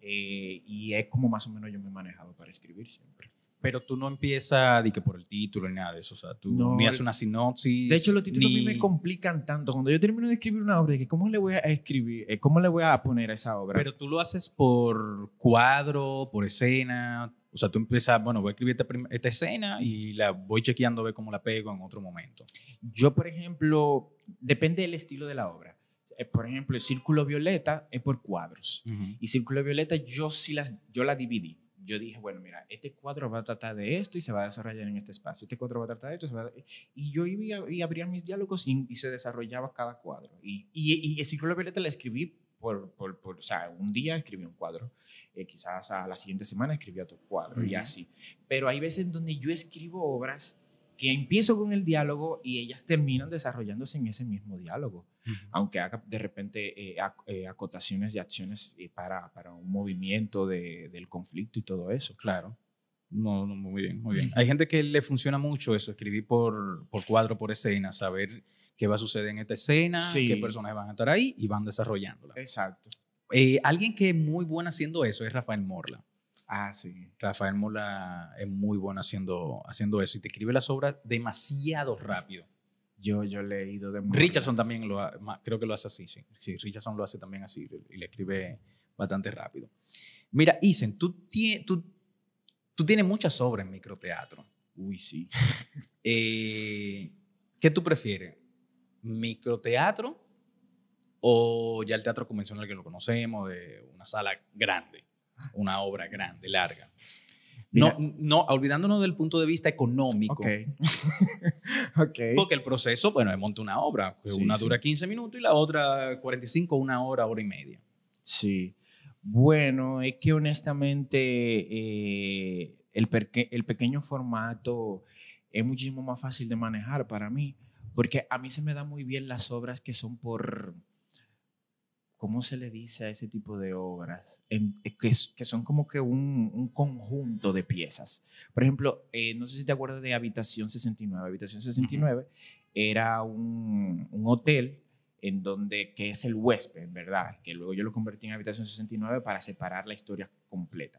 B: Eh, y es como más o menos yo me he manejado para escribir siempre.
A: Pero tú no empiezas de que por el título ni nada de eso. O sea, tú
B: No,
A: ni haces una sinopsis.
B: De hecho, los títulos a mí
A: ni-
B: me complican tanto. Cuando yo termino de escribir una obra, dije, ¿cómo le voy a escribir? Eh, ¿Cómo le voy a poner a esa obra?
A: Pero tú lo haces por cuadro, por escena. O sea, tú empiezas, bueno, voy a escribir esta, esta escena y la voy chequeando a ver cómo la pego en otro momento.
B: Yo, por ejemplo, depende del estilo de la obra. Eh, por ejemplo, el Círculo Violeta es por cuadros. Y Círculo Violeta yo sí las, yo la dividí. Yo dije, bueno, mira, este cuadro va a tratar de esto y se va a desarrollar en este espacio. Este cuadro va a tratar de esto. se va a- Y yo iba y abría mis diálogos y, y se desarrollaba cada cuadro. Y, y, y el Círculo Violeta la escribí por, por, por- o sea, un día escribí un cuadro. eh, quizás a la siguiente semana escribí otro cuadro y así. Pero hay veces donde yo escribo obras que empiezo con el diálogo y ellas terminan desarrollándose en ese mismo diálogo aunque haga de repente eh, ac- eh, acotaciones de acciones eh, para, para un movimiento de- del conflicto y todo eso.
A: Claro. No, no, muy bien, muy bien. Hay gente que le funciona mucho eso, escribir por, por cuadro, por escena, saber qué va a suceder en esta escena,
B: Sí.
A: qué personajes van a estar ahí y van desarrollándola.
B: Exacto.
A: Alguien que es muy bueno haciendo eso es Rafael Morla.
B: Ah, sí.
A: Rafael Morla es muy bueno haciendo, haciendo eso y te escribe las obras demasiado rápido.
B: Yo, yo he leído de.
A: Richardson también lo ha- creo que lo hace así, sí. Sí, Richardson lo hace también así y le escribe bastante rápido. Mira, Isen, tú, tie- tú, tú tienes muchas obras en microteatro.
B: Uy, sí.
A: Eh, ¿Qué tú prefieres? ¿Microteatro o ya el teatro convencional que lo conocemos, de una sala grande, una obra grande, larga. No, no, olvidándonos del punto de vista económico.
B: Ok. ok.
A: Porque el proceso, bueno, es montar una obra. que
B: Sí,
A: una
B: sí.
A: dura 15 minutos y la otra 45, una hora, hora y media.
B: Sí. Bueno, es que honestamente eh, el, el pequeño formato es muchísimo más fácil de manejar para mí, porque a mí se me dan muy bien las obras que son por, ¿cómo se le dice a ese tipo de obras? En- eh, que, que son como que un, un conjunto de piezas. Por ejemplo, eh, no sé si te acuerdas de Habitación 69. Habitación 69 era un, un hotel en donde, que es el huésped, en verdad, que luego yo lo convertí en Habitación 69 para separar la historia completa.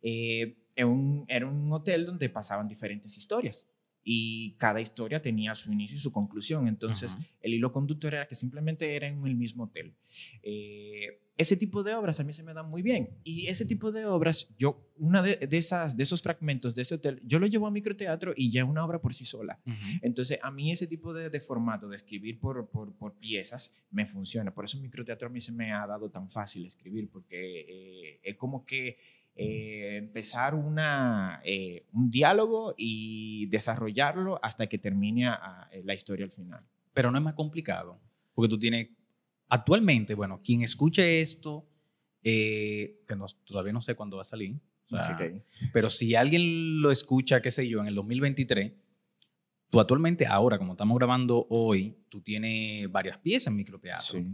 B: Eh, era, un, era un hotel donde pasaban diferentes historias y cada historia tenía su inicio y su conclusión. Entonces, el hilo conductor era que simplemente era en el mismo hotel. Eh, ese tipo de obras a mí se me dan muy bien. Y ese tipo de obras, yo, una de, de esas, de esos fragmentos de ese hotel, yo lo llevo a microteatro y ya es una obra por sí sola. Entonces, a mí ese tipo de, de formato de escribir por, por, por piezas me funciona. Por eso microteatro a mí se me ha dado tan fácil escribir, porque eh, es como que eh, empezar una, eh, un diálogo y desarrollarlo hasta que termine a- la historia al final.
A: Pero no es más complicado, porque tú tienes, actualmente, bueno, quien escuche esto, eh, que no- todavía no sé cuándo va a salir, o sea,
B: Ok.
A: pero si alguien lo escucha, qué sé yo, en el 2023, tú actualmente, ahora, como estamos grabando hoy, tú tienes varias piezas en microteatro.
B: Sí.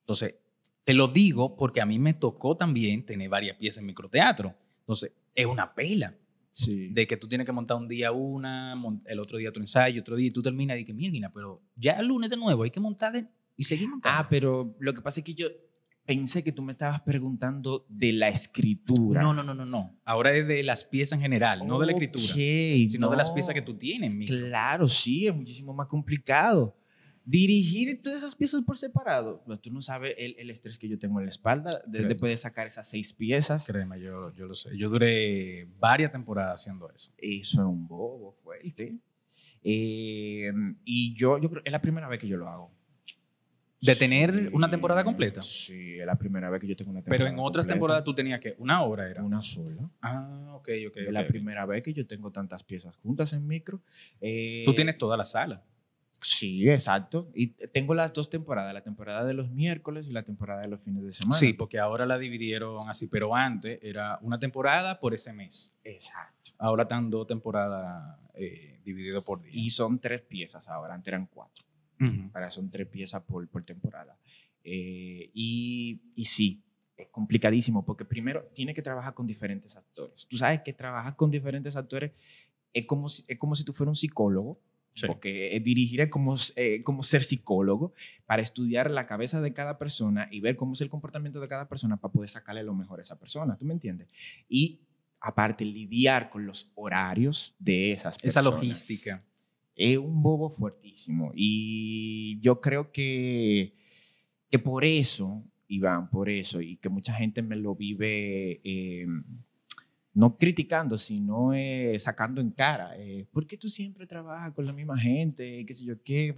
A: Entonces, te lo digo porque a mí me tocó también tener varias piezas en microteatro. Entonces, es una pela
B: Sí.
A: de que tú tienes que montar un día una, el otro día otro ensayo, otro día y tú terminas y que mierda, pero ya el lunes de nuevo hay que montar de- y seguir montando.
B: Ah, pero lo que pasa es que yo pensé que tú me estabas preguntando de la escritura.
A: no, no, no, no, no. Ahora es de las piezas en general, no de la escritura, sino de las
B: no.
A: piezas que tú tienes. en micro.
B: Claro, sí, es muchísimo más complicado. Dirigir todas esas piezas por separado. Pues tú no sabes el, el estrés que yo tengo en la espalda después de sacar esas seis piezas.
A: Créeme, yo, yo lo sé. Yo duré varias temporadas haciendo eso.
B: Eso es un bobo fuerte. Eh, y yo, yo creo es la primera vez que yo lo hago.
A: ¿De tener
B: Sí,
A: una temporada completa?
B: Sí, es la primera vez que yo tengo una temporada
A: Pero en otras
B: completa.
A: temporadas tú tenías que una hora era.
B: Una sola.
A: Ah, ok, ok.
B: es
A: ok,
B: la
A: ok.
B: primera vez que yo tengo tantas piezas juntas en micro. Eh,
A: Tú tienes toda la sala.
B: Sí, exacto. Y tengo las dos temporadas, la temporada de los miércoles y la temporada de los fines de semana.
A: Sí, porque ahora la dividieron así, pero antes era una temporada por ese mes.
B: exacto.
A: Ahora están dos temporadas eh, divididas por día.
B: Y son tres piezas ahora, antes eran cuatro.
A: Ujú.
B: Ahora son tres piezas por, por temporada. Eh, y, y sí, es complicadísimo porque primero tiene que trabajar con diferentes actores. Tú sabes que trabajar con diferentes actores es como si, es como si tú fueras un psicólogo.
A: Sí.
B: Porque eh, dirigir es como, eh, como ser psicólogo para estudiar la cabeza de cada persona y ver cómo es el comportamiento de cada persona para poder sacarle lo mejor a esa persona. ¿Tú me entiendes? Y aparte, lidiar con los horarios de esas
A: Esa
B: personas.
A: logística.
B: Es un bobo fuertísimo. Y yo creo que, que por eso, Iván, por eso, y que mucha gente me lo vive eh, no criticando, sino eh, sacando en cara. Eh, ¿Por qué tú siempre trabajas con la misma gente? ¿Qué sé yo qué?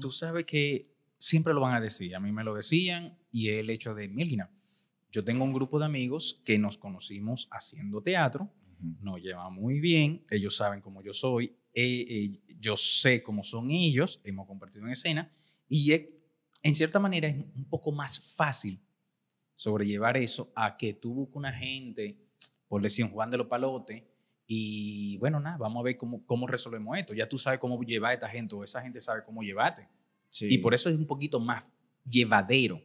A: Tú sabes que siempre lo van a decir. A mí me lo decían y el hecho de, Milgina, yo tengo un grupo de amigos que nos conocimos haciendo teatro,
B: Ujú.
A: nos llevamos muy bien, ellos saben cómo yo soy, eh, yo sé cómo son ellos, hemos compartido en escena y en cierta manera es un poco más fácil sobrellevar eso a que tú busques una gente, por decir Juan de los Palotes, y bueno, nada, vamos a ver cómo, cómo resolvemos esto. Ya tú sabes cómo llevar a esta gente o esa gente sabe cómo llevarte.
B: Sí.
A: Y por eso es un poquito más llevadero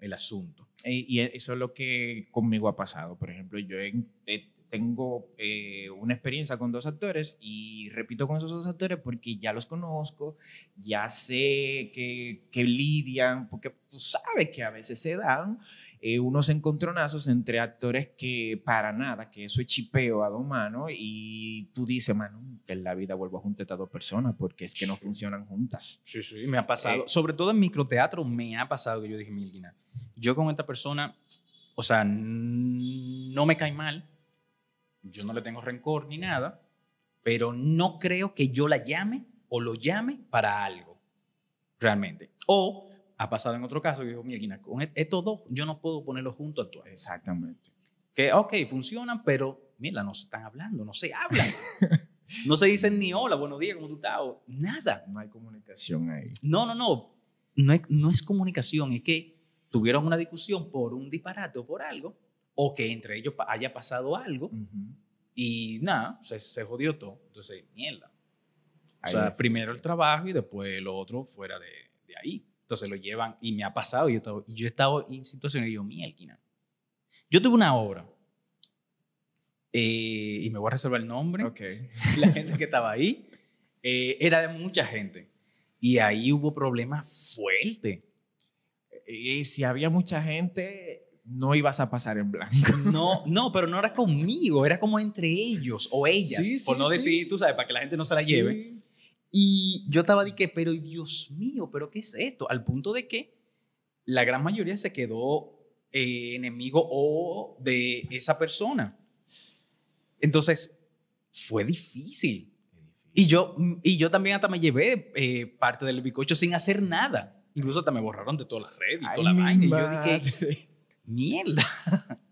A: el asunto.
B: Eh, Y eso es lo que conmigo ha pasado. Por ejemplo, yo he- eh, tengo eh, una experiencia con dos actores y repito con esos dos actores porque ya los conozco, ya sé que, que lidian, porque tú sabes que a veces se dan eh, unos encontronazos entre actores que para nada, que eso es chipeo a dos manos y tú dices, mano, que en la vida vuelvo a juntar a dos personas porque es que no funcionan juntas.
A: Sí, sí, me ha pasado.
B: Eh,
A: Sobre todo en microteatro me ha pasado que yo dije, Milgina, yo con esta persona, o sea, no me cae mal, yo no le tengo rencor ni nada, pero no creo que yo la llame o lo llame para algo, realmente. O ha pasado en otro caso que digo, mira, con e-, estos dos yo no puedo ponerlos juntos a actuar.
B: Exactamente.
A: Que, ok, funcionan, pero mira, no se están hablando, no se hablan. no se dicen ni hola, buenos días, ¿cómo tú estás? O nada.
B: No hay comunicación ahí.
A: No, no, no. No es, no es comunicación, es que tuvieron una discusión por un disparate o por algo, o que entre ellos haya pasado algo,
B: Ujú.
A: y nada, se, se jodió todo. Entonces, mierda. O
B: Ahí
A: sea,
B: es.
A: primero el trabajo y después lo otro fuera de, de ahí. Entonces lo llevan y me ha pasado. Y yo he estado, y yo he estado en situaciones y yo, mierda. Yo tuve una obra eh, y me voy a reservar el nombre.
B: Ok.
A: La gente que estaba ahí eh, era de mucha gente. Y ahí hubo problemas fuertes.
B: Y si había mucha gente, no ibas a pasar en blanco.
A: No, no, pero no era conmigo, era como entre ellos o ellas.
B: Sí,
A: por
B: sí,
A: no
B: sí.
A: decir, tú sabes, para que la gente no se la lleve. Y yo estaba de que, pero Dios mío, pero ¿qué es esto? Al punto de que la gran mayoría se quedó eh, enemigo o de esa persona. Entonces, fue difícil. Y yo, y yo también hasta me llevé eh, parte del bicocho sin hacer nada. Incluso hasta me borraron de todas las redes y toda la vaina. Y yo dije. Mierda.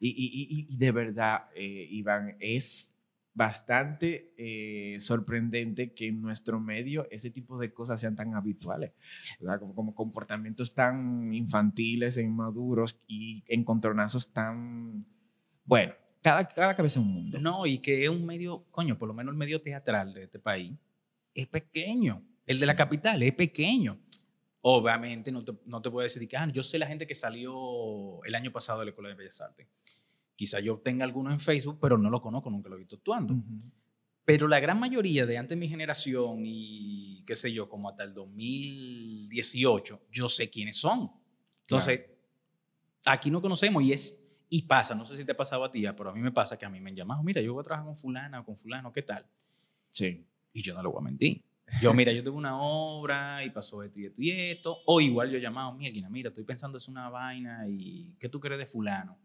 B: Y, y- y- de verdad, eh, Iván, es bastante eh, sorprendente que en nuestro medio ese tipo de cosas sean tan habituales. Como, como comportamientos tan infantiles e inmaduros y encontronazos tan... Bueno, cada, cada cabeza es un mundo.
A: No, y que es un medio, coño, por lo menos el medio teatral de este país es pequeño. El de la capital es pequeño. Obviamente, no te, no te puedo decir que, ah, yo sé la gente que salió el año pasado de la Escuela de Bellas Artes. Quizá yo tenga alguno en Facebook, pero no lo conozco, nunca lo he visto actuando. Pero la gran mayoría de antes de mi generación y qué sé yo, como hasta el 2018, yo sé quiénes son. Entonces, aquí no conocemos y es y pasa, no sé si te ha pasado a ti, pero a mí me pasa que a mí me han llamado, mira, yo voy a trabajar con fulana o con fulano, ¿qué tal?
B: Sí.
A: Y yo no le voy a mentir. Yo, mira, yo tuve una obra y pasó esto y esto y esto. O igual yo he llamado, mierda, mira, estoy pensando es una vaina y ¿qué tú crees de fulano?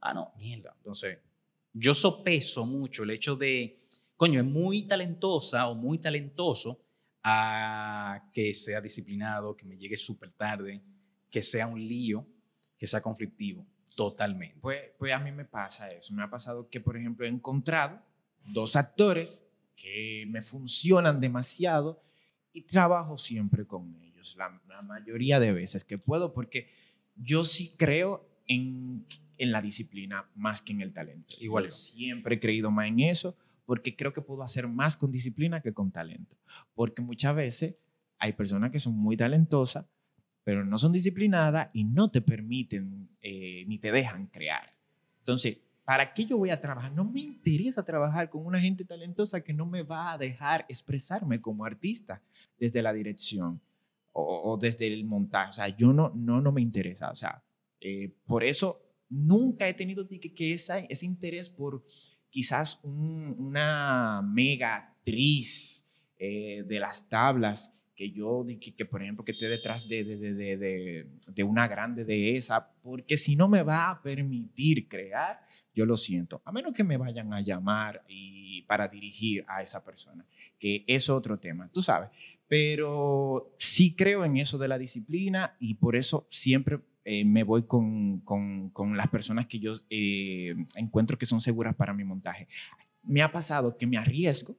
A: Ah, no, mierda. Entonces, yo sopeso mucho el hecho de, coño, es muy talentosa o muy talentoso a que sea disciplinado, que me llegue súper tarde, que sea un lío, que sea conflictivo, totalmente.
B: Pues, pues a mí me pasa eso. Me ha pasado que, por ejemplo, he encontrado dos actores que me funcionan demasiado y trabajo siempre con ellos, la, la mayoría de veces que puedo, porque yo sí creo en, en la disciplina más que en el talento.
A: Igual
B: Yo
A: yo.
B: siempre he creído más en eso, porque creo que puedo hacer más con disciplina que con talento. Porque muchas veces hay personas que son muy talentosas, pero no son disciplinadas y no te permiten eh, ni te dejan crear. Entonces, ¿para qué yo voy a trabajar? No me interesa trabajar con una gente talentosa que no me va a dejar expresarme como artista desde la dirección o, desde el montaje. O sea, yo no, no, no me interesa. O sea, eh, por eso nunca he tenido que, que esa, ese interés por quizás un- una mega actriz eh, de las tablas que yo, que, que, por ejemplo, que esté detrás de, de, de, de, de- de una grande de esa, porque si no me va a permitir crear, yo lo siento, a menos que me vayan a llamar y para dirigir a esa persona, que es otro tema, tú sabes, pero sí creo en eso de la disciplina y por eso siempre eh, me voy con, con, con las personas que yo eh, encuentro que son seguras para mi montaje. Me ha pasado que me arriesgo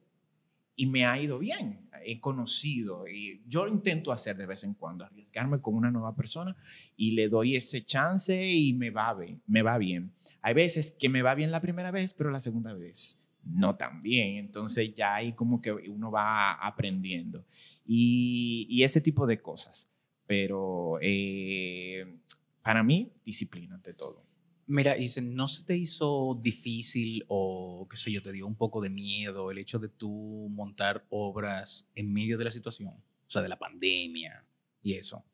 B: y me ha ido bien. He conocido y yo lo intento hacer de vez en cuando, arriesgarme con una nueva persona y le doy ese chance y me va bien, me va bien. Hay veces que me va bien la primera vez, pero la segunda vez no tan bien. Entonces ya ahí como que uno va aprendiendo y, ese tipo de cosas. Pero eh, para mí, disciplina ante todo.
A: Mira, y ¿no se te hizo difícil o qué sé yo, te dio un poco de miedo el hecho de tú montar obras en medio de la situación? O sea, de la pandemia y eso.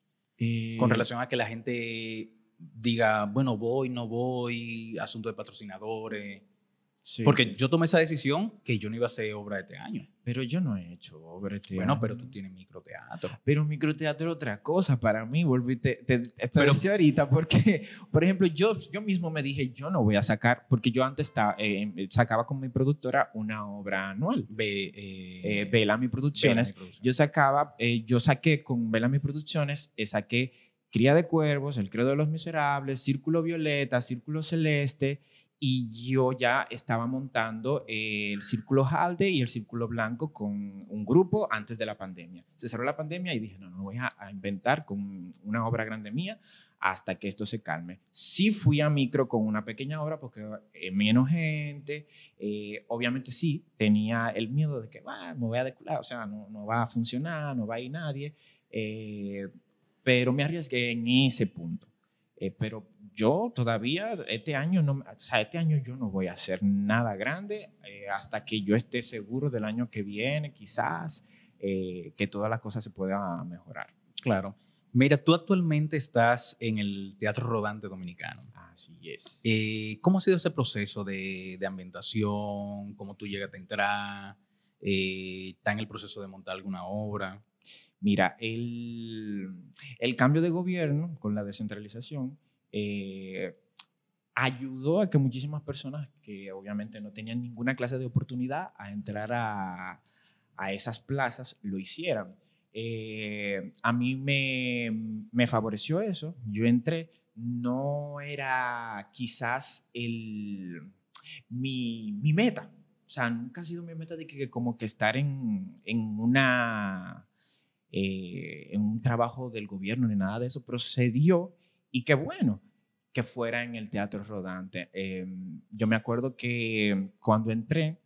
A: Con
B: Eh,
A: relación a que la gente diga, bueno, voy, no voy, asunto de patrocinadores. Porque yo tomé esa decisión que yo no iba a hacer obra este año.
B: Pero yo no he hecho obra este
A: bueno, pero tú tienes microteatro.
B: Pero microteatro es otra cosa para mí. Volví, te, te, pero, ahorita porque, por ejemplo, yo, yo mismo me dije, yo no voy a sacar, porque yo antes estaba, eh, sacaba con mi productora una obra anual.
A: Be,
B: eh, Belami Producciones. Yo sacaba, eh, yo saqué con Belami Producciones, saqué Cría de Cuervos, El Credo de los Miserables, Círculo Violeta, Círculo Celeste y yo ya estaba montando el Círculo Halde y el Círculo Blanco con un grupo antes de la pandemia. Se cerró la pandemia y dije, no, no voy a, inventar con una obra grande mía hasta que esto se calme. Sí fui a micro con una pequeña obra porque eh, menos gente, eh, obviamente sí, tenía el miedo de que me voy a decular, o sea, no, no, va a funcionar, no va a ir nadie, eh, pero me arriesgué en ese punto. Pero yo todavía, este año, no, o sea, este año yo no voy a hacer nada grande eh, hasta que yo esté seguro del año que viene, quizás, eh, que todas las cosas se puedan mejorar.
A: Claro. Mira, tú actualmente estás en el Teatro Rodante Dominicano.
B: Así es.
A: Eh, ¿Cómo ha sido ese proceso de, de ambientación? ¿Cómo tú llegas a entrar? ¿Está en el proceso de montar alguna obra?
B: Mira, el, el cambio de gobierno con la descentralización eh, ayudó a que muchísimas personas que obviamente no tenían ninguna clase de oportunidad a entrar a, a esas plazas lo hicieran. Eh, a mí me, me, favoreció eso. Yo entré, no era quizás el, mi, mi, meta. O sea, nunca ha sido mi meta de que como que estar en, en una... Eh, en un trabajo del gobierno ni nada de eso, procedió y qué bueno que fuera en el teatro rodante. Em, yo me acuerdo que cuando entré,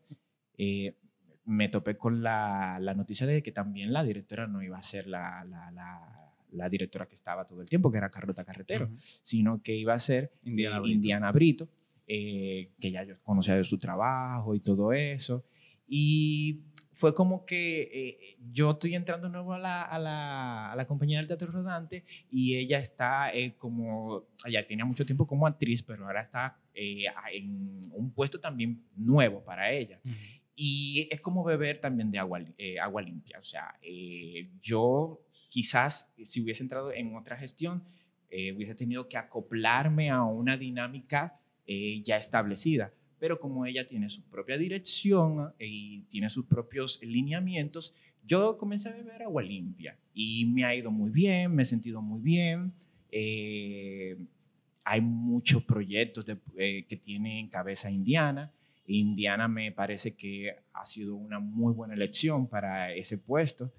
B: eh, me topé con la, la, noticia de que también la directora no iba a ser la, la, la, directora que estaba todo el tiempo, que era Carlota Carretero, sino que iba a ser Indiana Brito, Indiana Brito eh, que ya yo conocía de su trabajo y todo eso. Y fue como que eh, yo estoy entrando nuevo a la, a, la, a la, compañía del teatro rodante y ella está eh, como, ya tenía mucho tiempo como actriz, pero ahora está eh, en un puesto también nuevo para ella. Y es como beber también de agua, agua limpia. O sea, yo quizás si hubiese entrado en otra gestión, hubiese tenido que acoplarme a una dinámica ya establecida pero como ella tiene su propia dirección eh, y tiene sus propios lineamientos, yo comencé a beber agua limpia y me ha ido muy bien, me he sentido muy bien. Eh, hay muchos proyectos eh, que cabeza Indiana. Indiana me parece que ha sido una muy buena elección para ese puesto.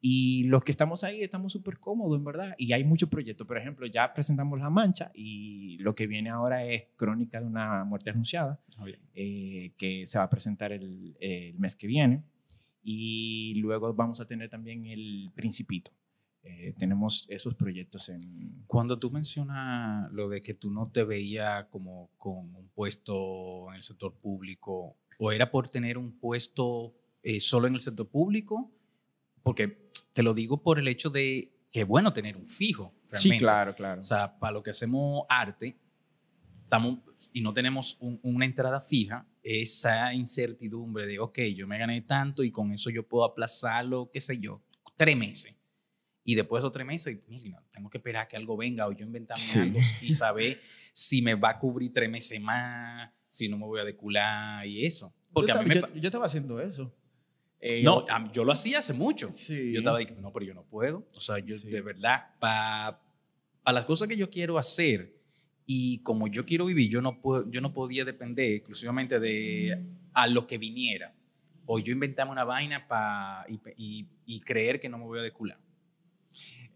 B: Y los que estamos ahí estamos súper cómodos, en verdad. Y hay muchos proyectos. Por ejemplo, ya presentamos La Mancha y lo que viene ahora es Crónica de una muerte anunciada, ah, eh, que se va a presentar el, el, mes que viene. Y luego vamos a tener también El Principito. Eh, tenemos esos proyectos en...
A: Cuando tú mencionas lo de que tú no te veías como con un puesto en el sector público, ¿o era por tener un puesto eh, solo en el sector público? Porque te lo digo por el hecho de que es bueno tener un fijo.
B: Sí, claro, claro.
A: O sea, para lo que hacemos arte, estamos y no tenemos una entrada fija, esa incertidumbre de, ok, yo me gané tanto y con eso yo puedo aplazarlo, qué sé yo, tres meses. Y después de esos tres meses, tengo que esperar que algo venga o yo inventarme algo y saber si me va a cubrir tres meses más, si no me voy a decular y eso.
B: Porque a mí me... yo estaba haciendo eso.
A: Eh, no, yo, lo hacía hace mucho. Yo estaba diciendo, no, pero yo no puedo. O sea, yo de verdad, para las cosas que yo quiero hacer y como yo quiero vivir, yo no, puedo, yo no podía depender exclusivamente de a lo que viniera. O yo inventaba una vaina para y, y, creer que no me voy a decular.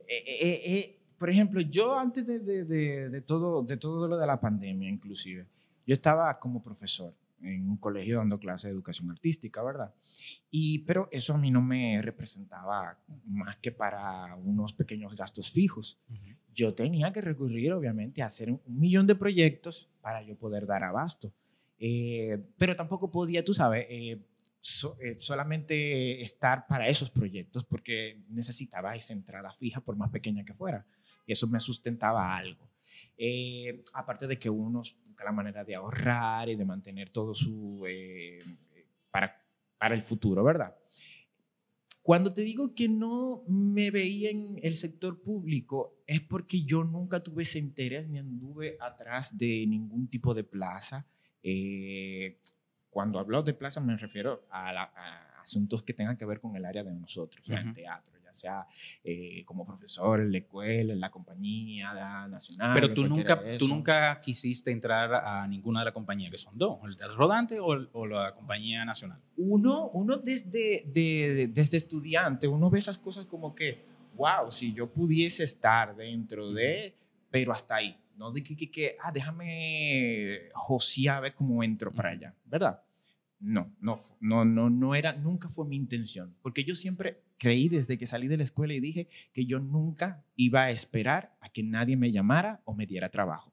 B: Eh, eh, por ejemplo, yo antes de, de, de, todo, de todo lo de la pandemia, inclusive, yo estaba como profesor en un colegio dando clases de educación artística, ¿verdad? Y, pero eso a mí no me representaba más que para unos pequeños gastos fijos. Yo tenía que recurrir, obviamente, a hacer un millón de proyectos para yo poder dar abasto. Eh, pero tampoco podía, tú sabes, eh, eh, solamente estar para esos proyectos porque necesitaba esa entrada fija, por más pequeña que fuera. Y eso me sustentaba algo. Eh, aparte de que uno busca la manera de ahorrar y de mantener todo su... Eh, para, para el futuro, ¿verdad? Cuando te digo que no me veía en el sector público, es porque yo nunca tuve ese interés ni anduve atrás de ningún tipo de plaza. Eh, cuando hablo de plaza me refiero a, asuntos que tengan que ver con el área de nosotros, o sea, el teatro, ya sea eh, como profesor en la escuela, en la compañía nacional.
A: Pero tú nunca, tú nunca quisiste entrar a ninguna de las compañías, que son dos, el teatro rodante o, o la compañía nacional.
B: Uno, uno desde, de, desde estudiante, uno ve esas cosas como que, wow, si yo pudiese estar dentro de, pero hasta ahí. No de que, que, que ah, déjame josear a ver cómo entro para allá, ¿verdad? No, no, no, no, no era, nunca fue mi intención, porque yo siempre creí desde que salí de la escuela y dije que yo nunca iba a esperar a que nadie me llamara o me diera trabajo.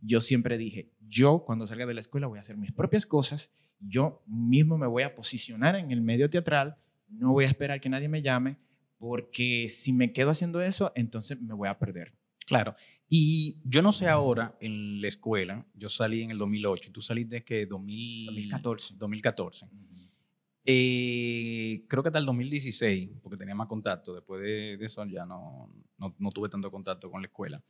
B: Yo siempre dije, yo cuando salga de la escuela voy a hacer mis propias cosas, yo mismo me voy a posicionar en el medio teatral, no voy a esperar que nadie me llame, porque si me quedo haciendo eso, entonces me voy a perder.
A: Claro. Y yo no sé ahora en la escuela, yo salí en el 2008, tú saliste que 2014. 2014. Eh, creo que hasta el 2016, porque tenía más contacto, después de, eso ya no, no, no, tuve tanto contacto con la escuela,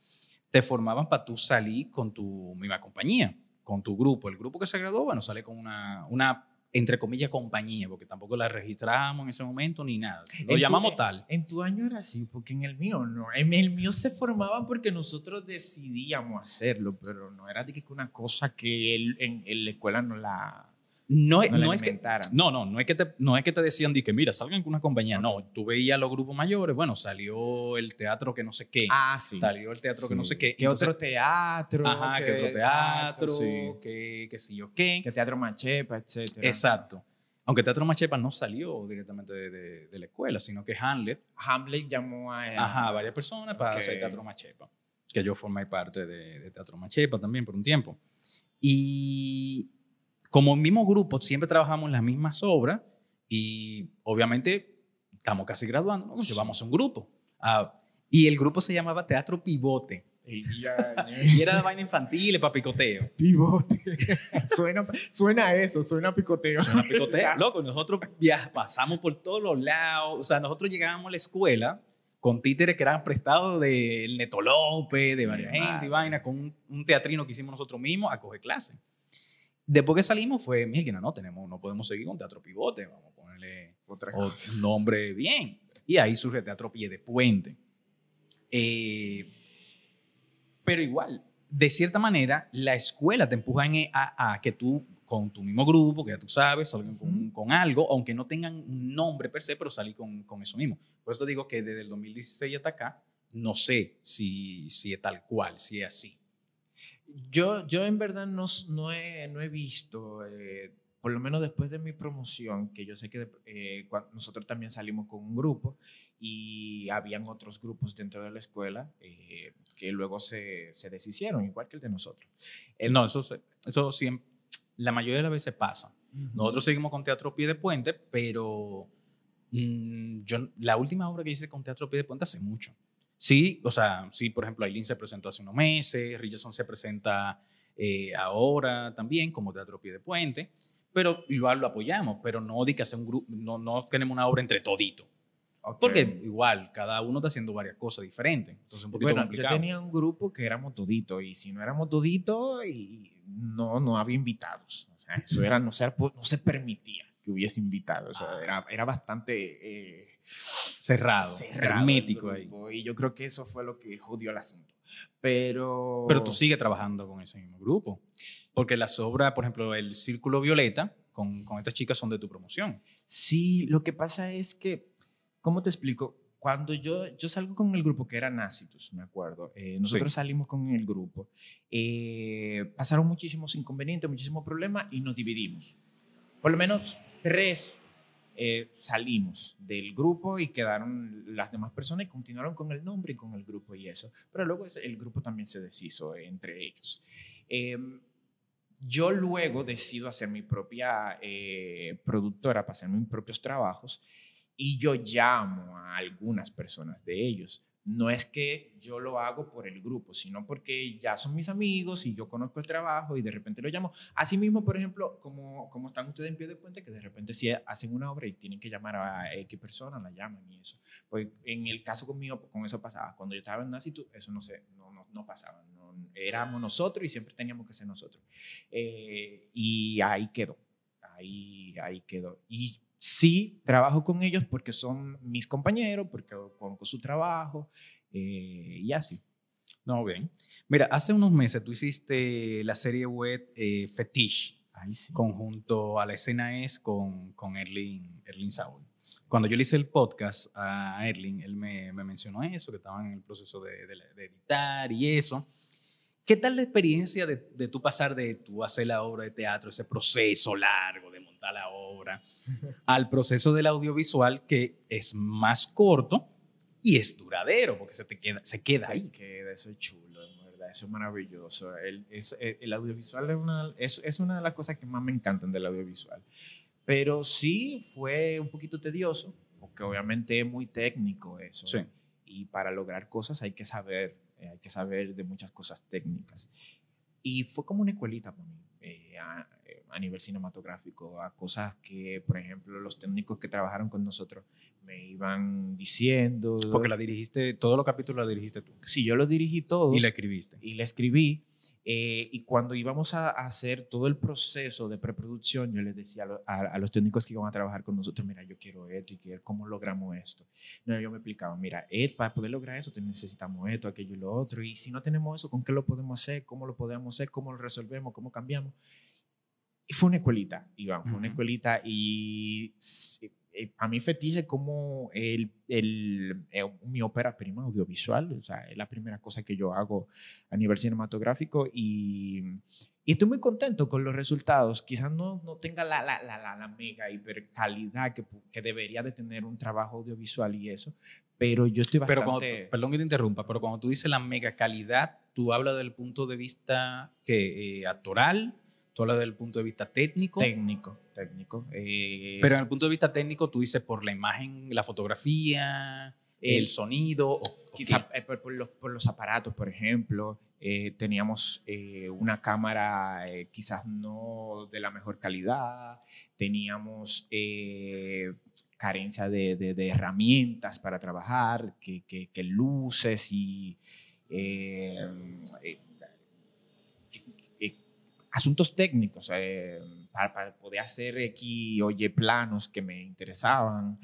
A: te formaban para tú salir con tu misma compañía, con tu grupo. El grupo que se graduó, bueno, sale con una, una entre comillas, compañía, porque tampoco la registramos en ese momento ni nada. Lo llamamos tal.
B: En tu año era así, porque en el mío no. En el mío se formaban porque nosotros decidíamos hacerlo, pero no era de que una cosa que en, en la escuela no la,
A: no, no, es que, no, no, no es que te, no es que te decían que mira, salgan con una compañía. No, tú veías los grupos mayores, bueno, salió el teatro que no sé qué.
B: Ah, sí.
A: Salió el teatro que no sé qué.
B: ¿Qué otro teatro?
A: Ajá, que, otro teatro, sí. que, que sí yo qué.
B: Que teatro Machepa, etcétera.
A: Exacto. Aunque Teatro Machepa no salió directamente de, de, la escuela, sino que Hamlet.
B: Hamlet llamó a,
A: ajá, varias personas para hacer Teatro Machepa. Que yo formé parte de, de Teatro Machepa también por un tiempo. Y como mismo grupo, siempre trabajamos en las mismas obras y obviamente estamos casi graduando, nos llevamos un grupo. Ah, y el grupo se llamaba Teatro Pivote. y era de vaina infantil, para picoteo.
B: Pivote. suena, suena a eso, suena a picoteo.
A: Suena a picoteo. Loco, nosotros pasamos por todos los lados. O sea, nosotros llegábamos a la escuela con títeres que eran prestados del Neto López, de varias gente y vaina, con un, un, teatrino que hicimos nosotros mismos a coger clases. Después que salimos fue, mira, no, tenemos, no podemos seguir con Teatro Pivote, vamos a ponerle Otra un nombre bien. Y ahí surge Teatro Pie de Puente. Eh, pero igual, de cierta manera, la escuela te empuja a, a, que tú, con tu mismo grupo, que ya tú sabes, salgan con, con, algo, aunque no tengan un nombre per se, pero salí con, con, eso mismo. Por eso te digo que desde el 2016 hasta acá, no sé si, si es tal cual, si es así.
B: Yo, yo en verdad no, no, he, no he visto, eh, por lo menos después de mi promoción, que yo sé que eh, nosotros también salimos con un grupo y habían otros grupos dentro de la escuela eh, que luego se, se, deshicieron, igual que el de nosotros.
A: no, eso, eso siempre, la mayoría de las veces pasa. Nosotros seguimos con Teatro Pie de Puente, pero mm, yo, la última obra que hice con Teatro Pie de Puente hace mucho. Sí, o sea, sí, por ejemplo, Aileen se presentó hace unos meses, Richardson se presenta eh, ahora también como Teatro Pie de Puente, pero igual lo apoyamos, pero no di que hacer un grupo, no, no tenemos una obra entre todito. Porque igual, cada uno está haciendo varias cosas diferentes. Entonces, un poquito bueno,
B: yo tenía un grupo que éramos todito y si no éramos todito, y no, no había invitados. O sea, eso era, no se, no se permitía que hubiese invitados. O sea, ah. era, era bastante... Eh,
A: cerrado, hermético ahí.
B: Y yo creo que eso fue lo que jodió el asunto. Pero...
A: Pero tú sigues trabajando con ese mismo grupo. Porque las obras, por ejemplo, el Círculo Violeta, con, con estas chicas son de tu promoción.
B: Sí, lo que pasa es que, ¿cómo te explico? Cuando yo, yo salgo con el grupo, que era Nacitus, me acuerdo, eh, nosotros salimos con el grupo, eh, pasaron muchísimos inconvenientes, muchísimos problemas y nos dividimos. Por lo menos tres eh, salimos del grupo y quedaron las demás personas y continuaron con el nombre y con el grupo y eso. Pero luego el grupo también se deshizo entre ellos. Em, yo luego decido hacer mi propia eh, productora para hacer mis propios trabajos y yo llamo a algunas personas de ellos no es que yo lo hago por el grupo, sino porque ya son mis amigos y yo conozco el trabajo y de repente lo llamo. Asimismo, por ejemplo, como, como están ustedes en pie de puente, que de repente si hacen una obra y tienen que llamar a X persona, la llaman y eso. Pues en el caso conmigo, con eso pasaba. Cuando yo estaba en Nacitu, eso no, sé, no, no, no pasaba. No, éramos nosotros y siempre teníamos que ser nosotros. Eh, y ahí quedó. Ahí, ahí quedó. Y sí trabajo con ellos porque son mis compañeros, porque conozco su trabajo eh, y así.
A: No, bien. Mira, hace unos meses tú hiciste la serie web eh, Fetish, conjunto a la escena es con, con Erling, Erling Saúl. Cuando yo le hice el podcast a Erling, él me, me mencionó eso, que estaban en el proceso de, de editar y eso. ¿Qué tal la experiencia de, de tu pasar de tú hacer la obra de teatro, ese proceso largo de montar la obra, al proceso del audiovisual que es más corto y es duradero porque se te queda, se queda
B: ahí? Queda, eso es chulo, verdad, eso es maravilloso. El, es, eh, el audiovisual es una, es, es una de las cosas que más me encantan del audiovisual. Pero sí fue un poquito tedioso, porque obviamente es muy técnico eso. Sí. Y para lograr cosas hay que saber eh, hay que saber de muchas cosas técnicas. Y fue como una escuelita para mí, eh, eh, a, nivel cinematográfico, a cosas que, por ejemplo, los técnicos que trabajaron con nosotros me iban diciendo.
A: Porque la dirigiste, todos los capítulos la dirigiste tú.
B: Sí, yo los dirigí todos.
A: Y la escribiste.
B: Y la escribí. Eh, y cuando íbamos a, hacer todo el proceso de preproducción, yo les decía a, los técnicos que iban a trabajar con nosotros, mira, yo quiero esto y quiero, ¿cómo logramos esto? No, yo me explicaba, mira, para poder lograr eso necesitamos esto, aquello y lo otro, y si no tenemos eso, ¿con qué lo podemos hacer? ¿Cómo lo podemos hacer? ¿Cómo lo resolvemos? ¿Cómo cambiamos? Y fue una escuelita, Iván, fue una escuelita y eh, a mí fetiche como el, el, eh, mi ópera prima audiovisual, o sea, es la primera cosa que yo hago a nivel cinematográfico y, y estoy muy contento con los resultados. Quizás no, no tenga la, la, la, la, mega hiper calidad que, que, debería de tener un trabajo audiovisual y eso, pero yo estoy bastante...
A: Pero perdón que te interrumpa, pero cuando tú dices la mega calidad, tú hablas del punto de vista que, eh, actoral, tú hablas del punto de vista técnico.
B: Técnico técnico.
A: Eh, Pero en el punto de vista técnico, tú dices por la imagen, la fotografía, el, sonido.
B: quizás eh, por, los, aparatos, por ejemplo. Eh, teníamos una cámara quizás no de la mejor calidad, teníamos carencia de, herramientas para trabajar, que, que luces y asuntos técnicos eh, para, poder hacer X o Y planos que me interesaban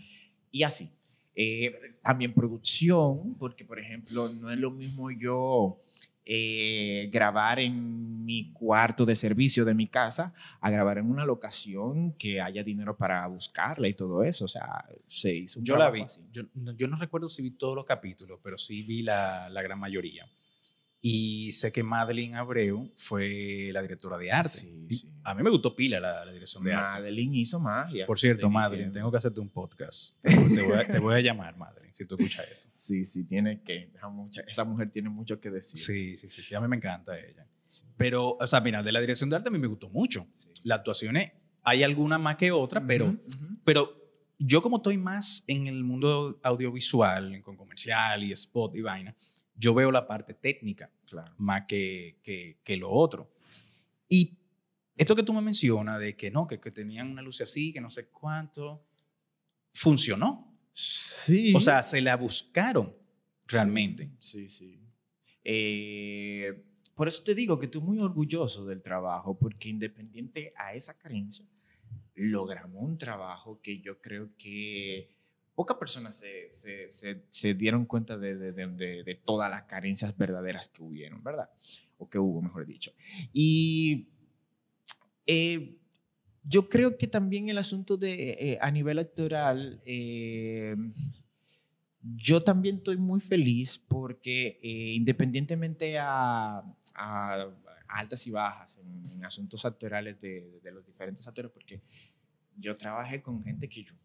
B: y así. Eh, también producción, porque por ejemplo no es lo mismo yo eh, grabar en mi cuarto de servicio de mi casa a grabar en una locación que haya dinero para buscarla y todo eso. O sea, se hizo un
A: Yo la vi. Yo, yo, no recuerdo si vi todos los capítulos, pero sí vi la, la gran mayoría. Y sé que Madeline Abreu fue la directora de arte. Sí, sí. A mí me gustó pila la, dirección de
B: arte. Madeline hizo magia.
A: Por cierto, Madeline, tengo que hacerte un podcast. Te voy, a, llamar, Madeline, si tú escuchas esto.
B: Sí, sí, tiene que. Esa mujer tiene mucho que decir.
A: Sí, sí, sí, sí. A mí me encanta ella. Pero, o sea, mira, de la dirección de arte a mí me gustó mucho. Las actuaciones, hay alguna más que otra, pero, pero yo como estoy más en el mundo audiovisual, con comercial y spot y vaina, yo veo la parte técnica más que, que, lo otro. Y esto que tú me mencionas de que no, que, que tenían una luz así, que no sé cuánto, funcionó.
B: Sí.
A: O sea, se la buscaron realmente.
B: Sí, sí. Eh, por eso te digo que estoy muy orgulloso del trabajo, porque independiente a esa carencia, logramos un trabajo que yo creo que pocas personas se, se, se, dieron cuenta de, de, de, todas las carencias verdaderas que hubieron, ¿verdad? O que hubo, mejor dicho. Y eh, yo creo que también el asunto de, eh, a nivel electoral, eh, yo también estoy muy feliz porque independientemente a, altas y bajas en, en asuntos actorales de, de los diferentes actores, porque yo trabajé con gente que yo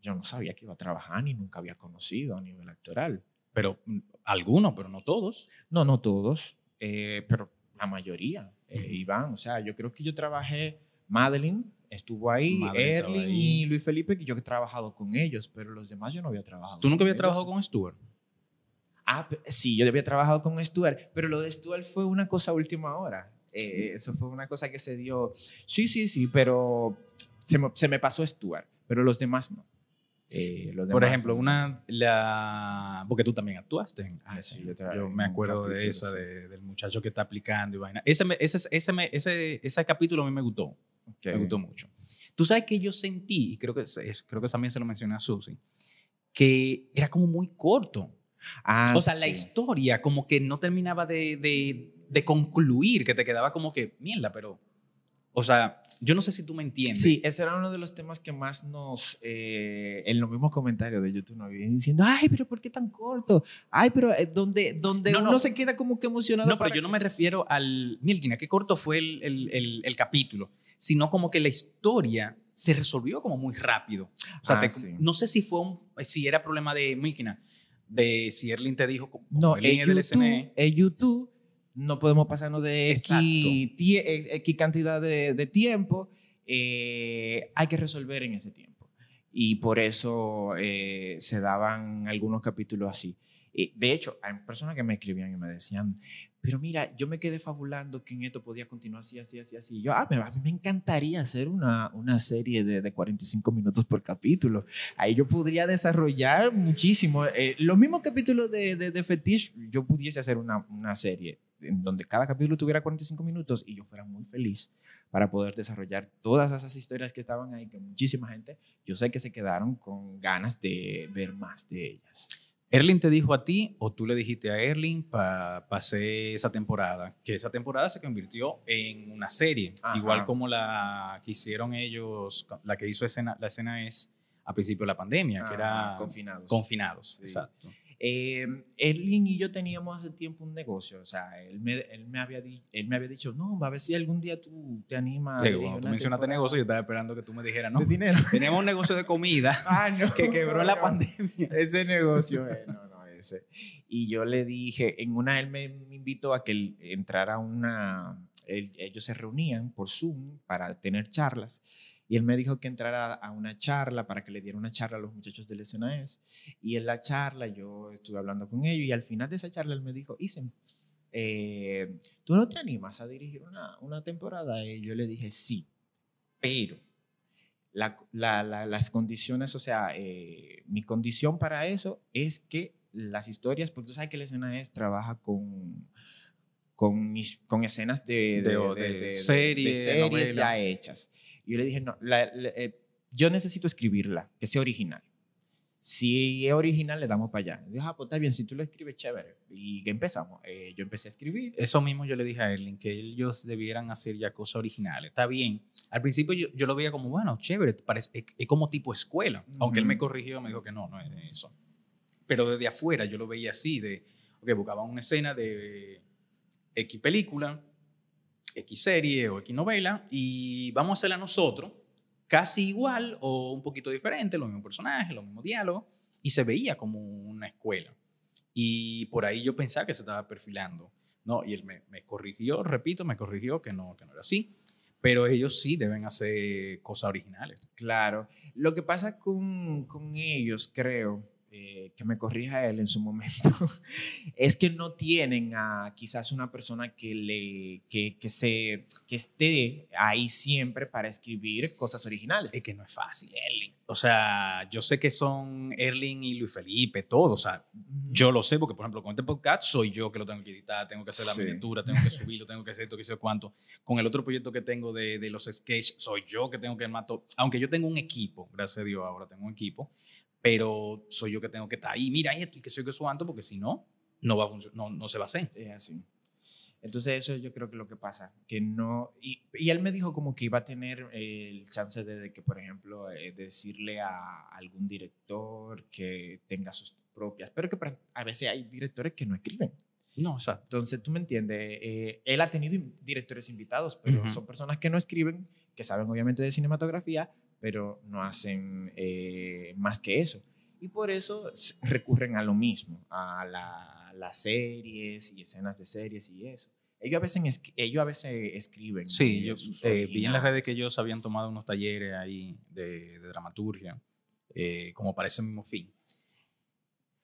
B: yo no sabía que iba a trabajar ni nunca había conocido a nivel electoral.
A: Pero mm, algunos, pero no todos.
B: No, no todos, eh, pero la mayoría eh, iban. O sea, yo creo que yo trabajé, Madeline estuvo ahí, Erling y Luis Felipe, que yo he trabajado con ellos, pero los demás yo no había trabajado.
A: ¿Tú nunca habías trabajado con Stuart?
B: Ah, sí, yo había trabajado con Stuart, pero lo de Stuart fue una cosa última hora. Eh, eso fue una cosa que se dio. Sí, sí, sí, pero se me, se me pasó Stuart, pero los demás no.
A: Eh, Por ejemplo, una, la, porque tú también actuaste. En, ah, sí, yo, me acuerdo de esa, del muchacho que está aplicando y vaina. Ese, ese, ese, ese, ese capítulo a mí me gustó. Me gustó mucho. Tú sabes que yo sentí, y creo que, creo que también se lo mencioné a Susi, que era como muy corto. Ah, o sea, la historia como que no terminaba de, de, de concluir, que te quedaba como que, mierda, pero o sea, yo no sé si tú me entiendes.
B: Sí, ese era uno de los temas que más nos, eh, en los mismos comentarios de YouTube, nos vienen diciendo, ay, pero ¿por qué tan corto? Ay, pero eh, donde, donde uno se queda como que emocionado.
A: No, pero yo no me refiero al, Milkina, qué corto fue el, el, el, capítulo, sino como que la historia se resolvió como muy rápido. O sea, ah, no sé si fue un, si era problema de Milkina, de si Erling te dijo, como
B: no, el YouTube, del SNE. En YouTube no podemos pasarnos de X, eh, cantidad de, tiempo, eh, hay que resolver en ese tiempo. Y por eso eh, se daban algunos capítulos así. de hecho, hay personas que me escribían y me decían, pero mira, yo me quedé fabulando que en esto podía continuar así, así, así, así. yo, ah, a mí me encantaría hacer una, una serie de, de 45 minutos por capítulo. Ahí yo podría desarrollar muchísimo. los mismos capítulos de, de, de Fetish, yo pudiese hacer una, una serie en donde cada capítulo tuviera 45 minutos y yo fuera muy feliz para poder desarrollar todas esas historias que estaban ahí, que muchísima gente, yo sé que se quedaron con ganas de ver más de ellas.
A: Erling te dijo a ti o tú le dijiste a Erling para hacer esa temporada, que esa temporada se convirtió en una serie, igual como la que hicieron ellos, la que hizo escena, la escena es a principio de la pandemia, que era
B: confinados.
A: Confinados, exacto.
B: Eh, Erling y yo teníamos hace tiempo un negocio, o sea, él me, él me, había, él me había dicho, no, va a ver si algún día tú te animas.
A: Digo, cuando tú mencionaste negocio, yo estaba esperando que tú me dijeras, no, dinero. tenemos un negocio de comida ah, que quebró la pandemia.
B: Ese negocio, eh, no, no, ese. Y yo le dije, en una él me, invitó a que entrara una, ellos se reunían por Zoom para tener charlas. Y él me dijo que entrara a una charla para que le diera una charla a los muchachos del SNAES. Y en la charla yo estuve hablando con ellos y al final de esa charla él me dijo, Isen, eh, ¿tú no te animas a dirigir una, una, temporada? Y yo le dije, sí, pero la, la, las condiciones, o sea, eh, mi condición para eso es que las historias, porque tú sabes que el SNAES trabaja con... Con, con escenas de, de, series, series ya hechas. Y yo le dije, no, eh, yo necesito escribirla, que sea original. Si es original, le damos para allá. Dijo, ah, pues está bien, si tú lo escribes, chévere. Y que empezamos. Eh, yo empecé a escribir.
A: Eso mismo yo le dije a Erling, que ellos debieran hacer ya cosas originales. Está bien. Al principio yo, yo lo veía como, bueno, chévere, parece, es, como tipo escuela. Aunque él me corrigió, me dijo que no, no es eso. Pero desde afuera yo lo veía así, de, ok, buscaba una escena de X película, X serie o X novela y vamos a hacerla nosotros, casi igual o un poquito diferente, los mismos personajes, los mismos diálogos, y se veía como una escuela. Y por ahí yo pensaba que se estaba perfilando. No, y él me, corrigió, repito, me corrigió que no, que no era así. Pero ellos sí deben hacer cosas originales.
B: Claro. Lo que pasa con, con ellos, creo, eh, que me corrija él en su momento, es que no tienen a quizás una persona que, le, que, que, se, que esté ahí siempre para escribir cosas originales.
A: Es que no es fácil, Erling. O sea, yo sé que son Erling y Luis Felipe, todos. O sea, yo lo sé porque, por ejemplo, con este podcast soy yo que lo tengo que editar, tengo que hacer la miniatura, tengo que subirlo, tengo que hacer esto, que sé cuánto. Con el otro proyecto que tengo de, de los sketches, soy yo que tengo que matar. Aunque yo tengo un equipo, gracias a Dios ahora tengo un equipo, pero soy yo que tengo que estar ahí, mira esto y que soy que subanto, porque si no, no, va a no, no se va a hacer.
B: Es así. Entonces eso yo creo que lo que pasa, que no, y, y él me dijo como que iba a tener el chance de, que, por ejemplo, eh, decirle a algún director que tenga sus propias, pero que a veces hay directores que no escriben.
A: No, o sea.
B: Entonces, tú me entiendes, eh, él ha tenido directores invitados, pero son personas que no escriben, que saben obviamente de cinematografía, pero no hacen eh, más que eso. Y por eso recurren a lo mismo, a las series y escenas de series y eso. Ellos a veces, ellos a veces escriben.
A: Sí, yo eh, vi en las redes que ellos habían tomado unos talleres ahí de, dramaturgia, eh, como para ese mismo fin.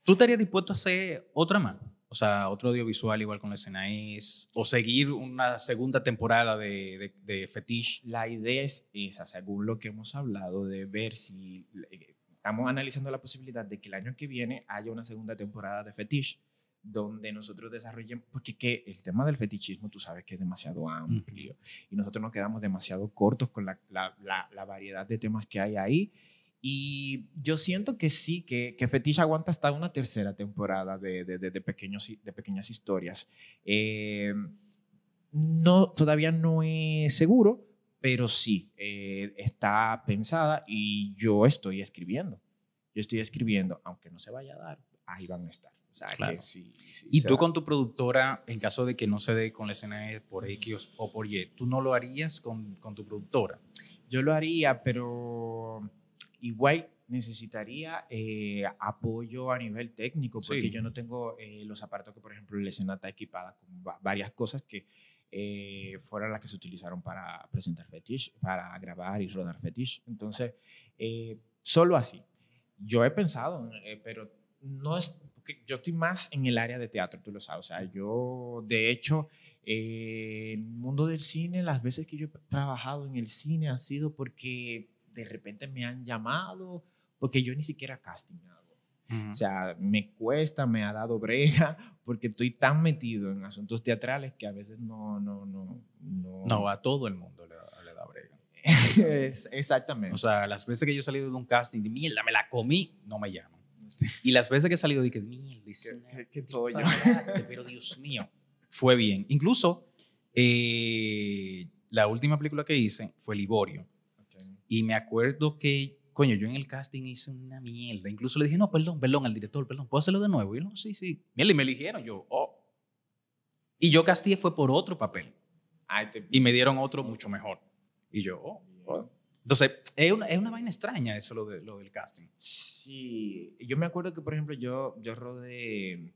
A: ¿Tú estarías dispuesto a hacer otra más? O sea, otro audiovisual igual con la escena es, o seguir una segunda temporada de, de, de Fetish.
B: La idea es esa, según lo que hemos hablado, de ver si eh, estamos analizando la posibilidad de que el año que viene haya una segunda temporada de Fetish donde nosotros desarrollemos, porque que el tema del fetichismo tú sabes que es demasiado amplio y nosotros nos quedamos demasiado cortos con la, la, la, variedad de temas que hay ahí. Y yo siento que sí, que, que Fetish aguanta hasta una tercera temporada de, de, de, pequeños, de pequeñas historias. Eh, no, todavía no es seguro, pero sí, eh, está pensada y yo estoy escribiendo. Yo estoy escribiendo, aunque no se vaya a dar, ahí van a estar. O sea, que sí,
A: y tú con tu productora, en caso de que no se dé con la escena por X o por Y, ¿tú no lo harías con, con tu productora?
B: Yo lo haría, pero igual necesitaría eh, apoyo a nivel técnico, porque yo no tengo eh, los aparatos que, por ejemplo, la escena está equipada con varias cosas que eh, fueron las que se utilizaron para presentar Fetish, para grabar y rodar Fetish. Entonces, solo así. Yo he pensado, pero no es yo estoy más en el área de teatro, tú lo sabes. O sea, yo, de hecho, eh, el mundo del cine, las veces que yo he trabajado en el cine ha sido porque de repente me han llamado, porque yo ni siquiera casting hago. O sea, me cuesta, me ha dado brega, porque estoy tan metido en asuntos teatrales que a veces no, no, no, no.
A: No, a todo el mundo le da, le da brega.
B: exactamente.
A: O sea, las veces que yo he salido de un casting y mierda, me la comí, no me llaman. Y las veces que he salido dije, mierda,
B: qué, qué, todo yo.
A: pero Dios mío, fue bien. Incluso eh, la última película que hice fue Liborio. Y me acuerdo que, coño, yo en el casting hice una mierda. Incluso le dije, no, perdón, perdón, al director, perdón, ¿puedo hacerlo de nuevo? Y yo, no, sí, sí. Mierda, y me eligieron. Yo, oh. Y yo casté fue por otro papel. Y me dieron otro mucho mejor. Y yo, oh. oh. Entonces, es una, es una vaina extraña eso, lo, de, lo del casting.
B: Sí, yo me acuerdo que, por ejemplo, yo, yo rodé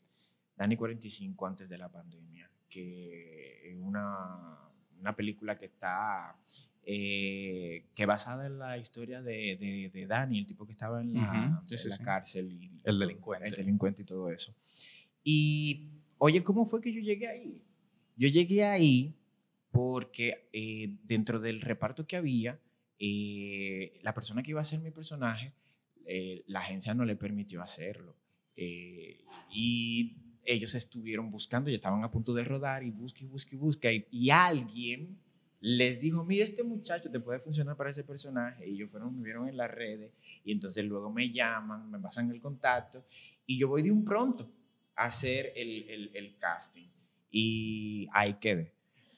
B: Dani 45 antes de la pandemia, que es una, una película que está, eh, que basada en la historia de, de, de, Dani, el tipo que estaba en la, la cárcel. Y,
A: el delincuente.
B: El delincuente y todo eso. Y, oye, ¿cómo fue que yo llegué ahí? Yo llegué ahí porque eh, dentro del reparto que había, eh, la persona que iba a ser mi personaje, eh, la agencia no le permitió hacerlo. Eh, y ellos estuvieron buscando, ya estaban a punto de rodar y busca y busca y busca. Y, alguien les dijo, mira, este muchacho te puede funcionar para ese personaje. Y ellos fueron, me vieron en las redes y entonces luego me llaman, me pasan el contacto y yo voy de un pronto a hacer el, el, el casting. Y ahí quedé.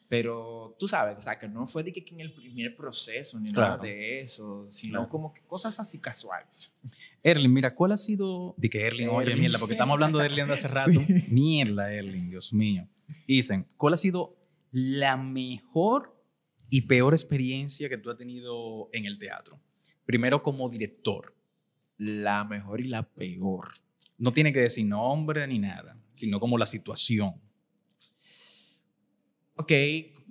B: Pero tú sabes, o sea, que no fue de que en el primer proceso ni nada de eso, sino como que cosas así casuales.
A: Erling, mira, ¿cuál ha sido...? De que Erling, oye, mierda, porque estamos hablando de Erling de hace rato. Mierda, Erling, Dios mío. Dicen, ¿cuál ha sido la mejor y peor experiencia que tú has tenido en el teatro? Primero como director.
B: La mejor y la peor.
A: No tiene que decir nombre ni nada, sino como la situación.
B: Ok,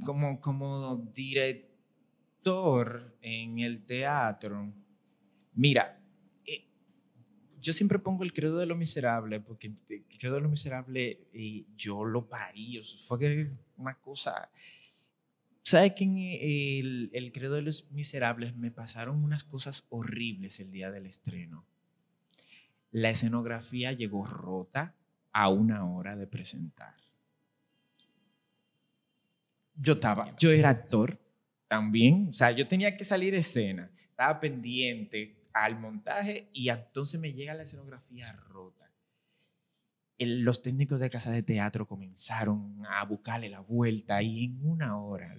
B: como, como director en el teatro, mira, eh, yo siempre pongo el credo de lo miserable, porque el credo de lo miserable eh, yo lo parí, o fue una cosa... ¿Sabes que en el, el credo de los miserables me pasaron unas cosas horribles el día del estreno? La escenografía llegó rota a una hora de presentar yo estaba, yo era actor también, o sea, yo tenía que salir escena, estaba pendiente al montaje y entonces me llega la escenografía rota. los técnicos de casa de teatro comenzaron a buscarle la vuelta y en una hora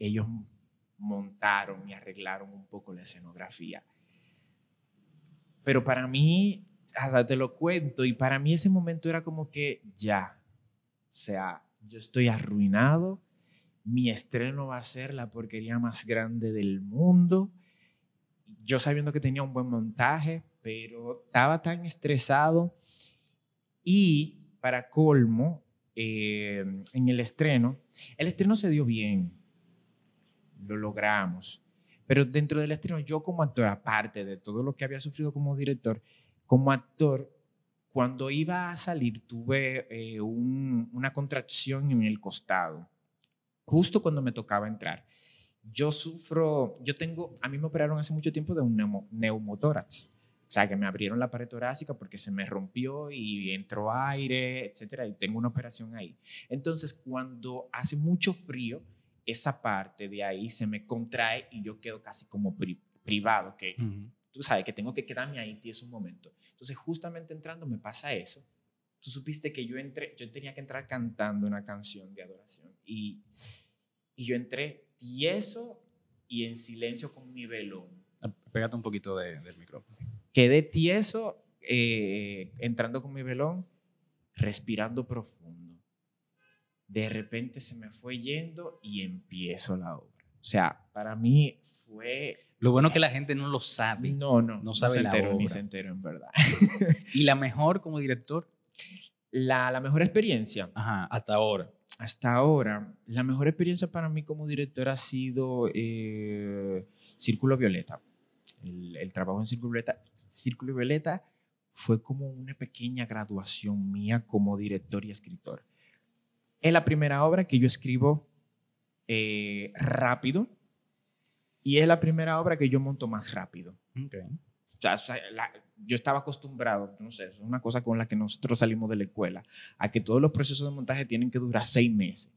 B: ellos montaron y arreglaron un poco la escenografía. Pero para mí, hasta te lo cuento, y para mí ese momento era como que ya, o sea, yo estoy arruinado, mi estreno va a ser la porquería más grande del mundo. Yo sabiendo que tenía un buen montaje, pero estaba tan estresado y para colmo, eh, en el estreno, el estreno se dio bien, lo logramos, pero dentro del estreno yo como actor, aparte de todo lo que había sufrido como director, como actor, cuando iba a salir tuve eh, una contracción en el costado, justo cuando me tocaba entrar. Yo sufro, yo tengo, a mí me operaron hace mucho tiempo de un neumotórax. O sea, que me abrieron la pared torácica porque se me rompió y entró aire, etcétera, y tengo una operación ahí. Entonces, cuando hace mucho frío, esa parte de ahí se me contrae y yo quedo casi como privado, que tú sabes que tengo que quedarme ahí tieso un momento. Entonces, justamente entrando me pasa eso. Tú supiste que yo entré, yo tenía que entrar cantando una canción de adoración y, y yo entré tieso y en silencio con mi velón.
A: Ah, pégate un poquito del micrófono.
B: Quedé tieso eh, entrando con mi velón, respirando profundo. De repente se me fue yendo y empiezo la obra. O sea, para mí fue
A: lo bueno es que la gente no lo sabe.
B: No, no.
A: No sabe
B: se
A: la obra.
B: ni se entero, en verdad.
A: ¿Y la mejor como director?
B: La, la mejor experiencia.
A: Ajá, hasta ahora.
B: Hasta ahora, la mejor experiencia para mí como director ha sido eh, Círculo Violeta. El, el, trabajo en Círculo Violeta. Círculo Violeta fue como una pequeña graduación mía como director y escritor. Es la primera obra que yo escribo eh, rápido y es la primera obra que yo monto más rápido. O sea, yo estaba acostumbrado, no sé, es una cosa con la que nosotros salimos de la escuela, a que todos los procesos de montaje tienen que durar seis meses.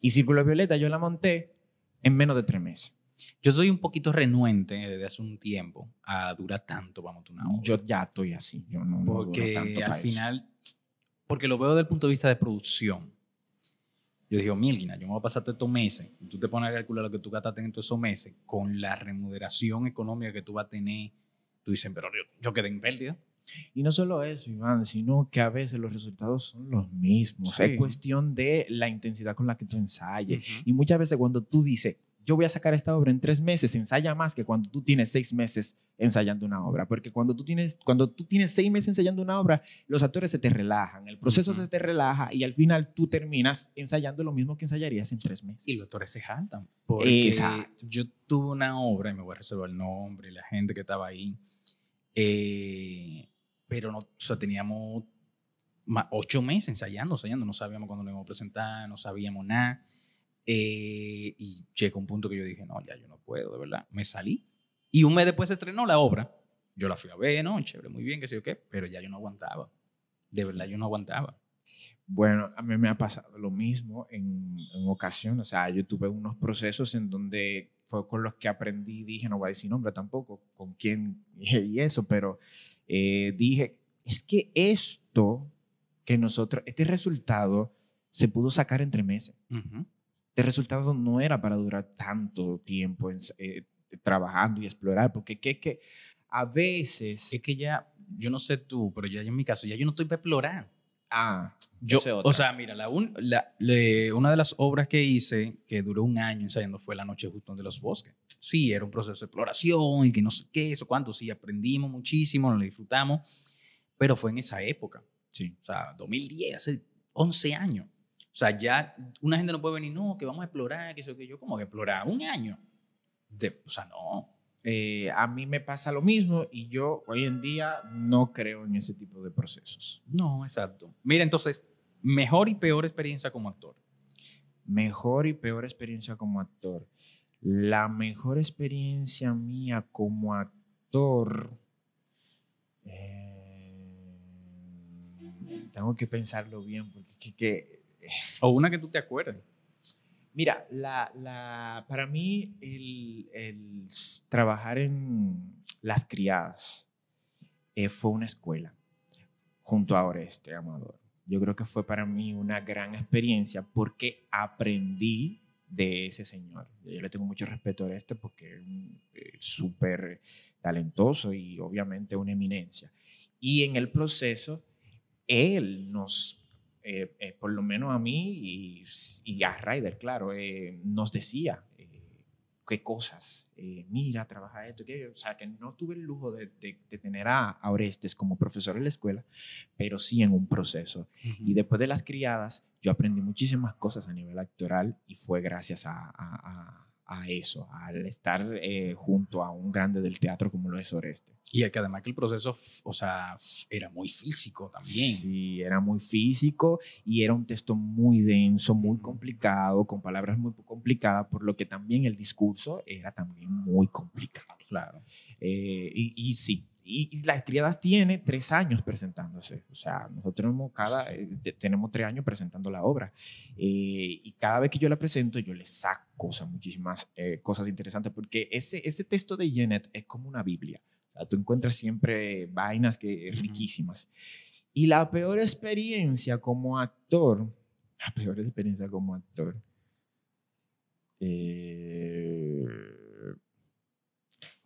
B: Y Círculo Violeta yo la monté en menos de tres meses.
A: Yo soy un poquito renuente desde hace un tiempo a durar tanto montar una obra.
B: Yo ya estoy así, yo no,
A: porque tanto al final, porque lo veo desde el punto de vista de producción. Yo digo, Milgina, yo me voy a pasar todos estos meses, y tú te pones a calcular lo que tú gastaste en todos esos meses, con la remuneración económica que tú vas a tener, tú dices, pero yo, quedé en pérdida.
B: Y no solo eso, Iván, sino que a veces los resultados son los mismos. Es cuestión de la intensidad con la que tú ensayes. Y muchas veces cuando tú dices, yo voy a sacar esta obra en tres meses, ensaya más que cuando tú tienes seis meses ensayando una obra. Porque cuando tú tienes, cuando tú tienes seis meses ensayando una obra, los actores se te relajan, el proceso se te relaja y al final tú terminas ensayando lo mismo que ensayarías en tres meses.
A: Y los actores se jaltan. Porque Exacto. yo tuve una obra, y me voy a reservar el nombre la gente que estaba ahí, eh, pero no, o sea, teníamos ocho meses ensayando, ensayando, no sabíamos cuándo nos íbamos a presentar, no sabíamos nada. Eh, y llegó un punto que yo dije, no, ya yo no puedo, de verdad. Me salí. Y un mes después se estrenó la obra. Yo la fui a ver, ¿no? Chévere, muy bien, qué sé yo qué. Pero ya yo no aguantaba. De verdad, yo no aguantaba.
B: Bueno, a mí me ha pasado lo mismo en, en ocasión. O sea, yo tuve unos procesos en donde fue con los que aprendí. Dije, no voy a decir nombre tampoco, con quién y eso. Pero eh, dije, es que esto que nosotros, este resultado se pudo sacar entre meses. Uh este resultado no era para durar tanto tiempo eh, trabajando y explorar, porque que, que a veces...
A: Es que ya, yo no sé tú, pero ya en mi caso, ya yo no estoy para explorar.
B: Ah,
A: yo, o sea, mira, la, una de las obras que hice, que duró un año ensayando, fue La Noche Justo de los Bosques. Sí, era un proceso de exploración y que no sé qué, eso, cuánto, sí, aprendimos muchísimo, lo disfrutamos, pero fue en esa época.
B: Sí.
A: O sea, 2010, hace 11 años. O sea, ya una gente no puede venir, no, que vamos a explorar, que eso, que yo, como que explorar un año. De, o sea, no.
B: Eh, a mí me pasa lo mismo y yo hoy en día no creo en ese tipo de procesos.
A: No, exacto. Mira, entonces, mejor y peor experiencia como actor.
B: Mejor y peor experiencia como actor. La mejor experiencia mía como actor. Eh, tengo que pensarlo bien porque que,
A: o una que tú te acuerdes.
B: Mira, la, la, para mí el, el, trabajar en las criadas eh, fue una escuela junto a Oreste Amador. Yo creo que fue para mí una gran experiencia porque aprendí de ese señor. Yo le tengo mucho respeto a Oreste porque es eh, súper talentoso y obviamente una eminencia. Y en el proceso, él nos eh, eh, por lo menos a mí y, a Ryder, claro, eh, nos decía qué cosas, mira, trabaja esto, que, o sea, que no tuve el lujo de, tener a, Orestes como profesor en la escuela, pero sí en un proceso. Y después de las criadas, yo aprendí muchísimas cosas a nivel actoral y fue gracias a, a eso, al estar eh, junto a un grande del teatro como lo es Oreste.
A: Y que además que el proceso, o sea, era muy físico también.
B: Sí, era muy físico y era un texto muy denso, muy complicado, con palabras muy complicadas, por lo que también el discurso era también muy complicado.
A: Claro.
B: Eh, y, y, sí, y, las triadas tiene tres años presentándose. O sea, nosotros tenemos, cada, eh, tenemos tres años presentando la obra. Eh, y cada vez que yo la presento, yo le saco cosas, muchísimas eh, cosas interesantes, porque ese, ese texto de Janet es como una Biblia. O sea, tú encuentras siempre vainas que, riquísimas. Y la peor experiencia como actor, la peor experiencia como actor, eh,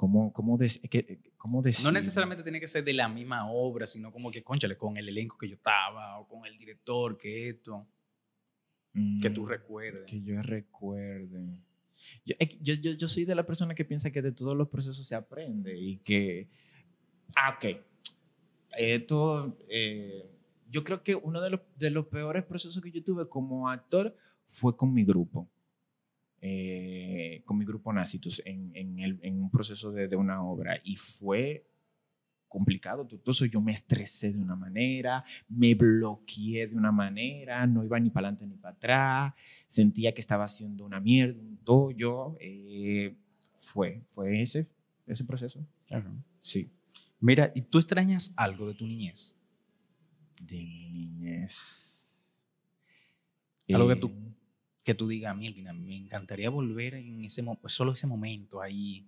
B: ¿Cómo, cómo, cómo
A: No necesariamente tiene que ser de la misma obra, sino como que, conchale, con el elenco que yo estaba o con el director, que esto. que tú mm, recuerdes.
B: Que yo recuerde. Yo, yo, yo, soy de la persona que piensa que de todos los procesos se aprende y que. Ah, ok. Esto. Eh, yo creo que uno de los, de los peores procesos que yo tuve como actor fue con mi grupo. Eh, con mi grupo Nacitus en, en, un proceso de, de, una obra y fue complicado, tortuoso. Yo me estresé de una manera, me bloqueé de una manera, no iba ni para adelante ni para atrás, sentía que estaba haciendo una mierda, un tollo. Eh, fue, fue ese, ese proceso. Sí.
A: Mira, ¿y tú extrañas algo de tu niñez?
B: De mi niñez.
A: Algo que tú eh, que tú digas, mira, me encantaría volver en ese solo ese momento ahí.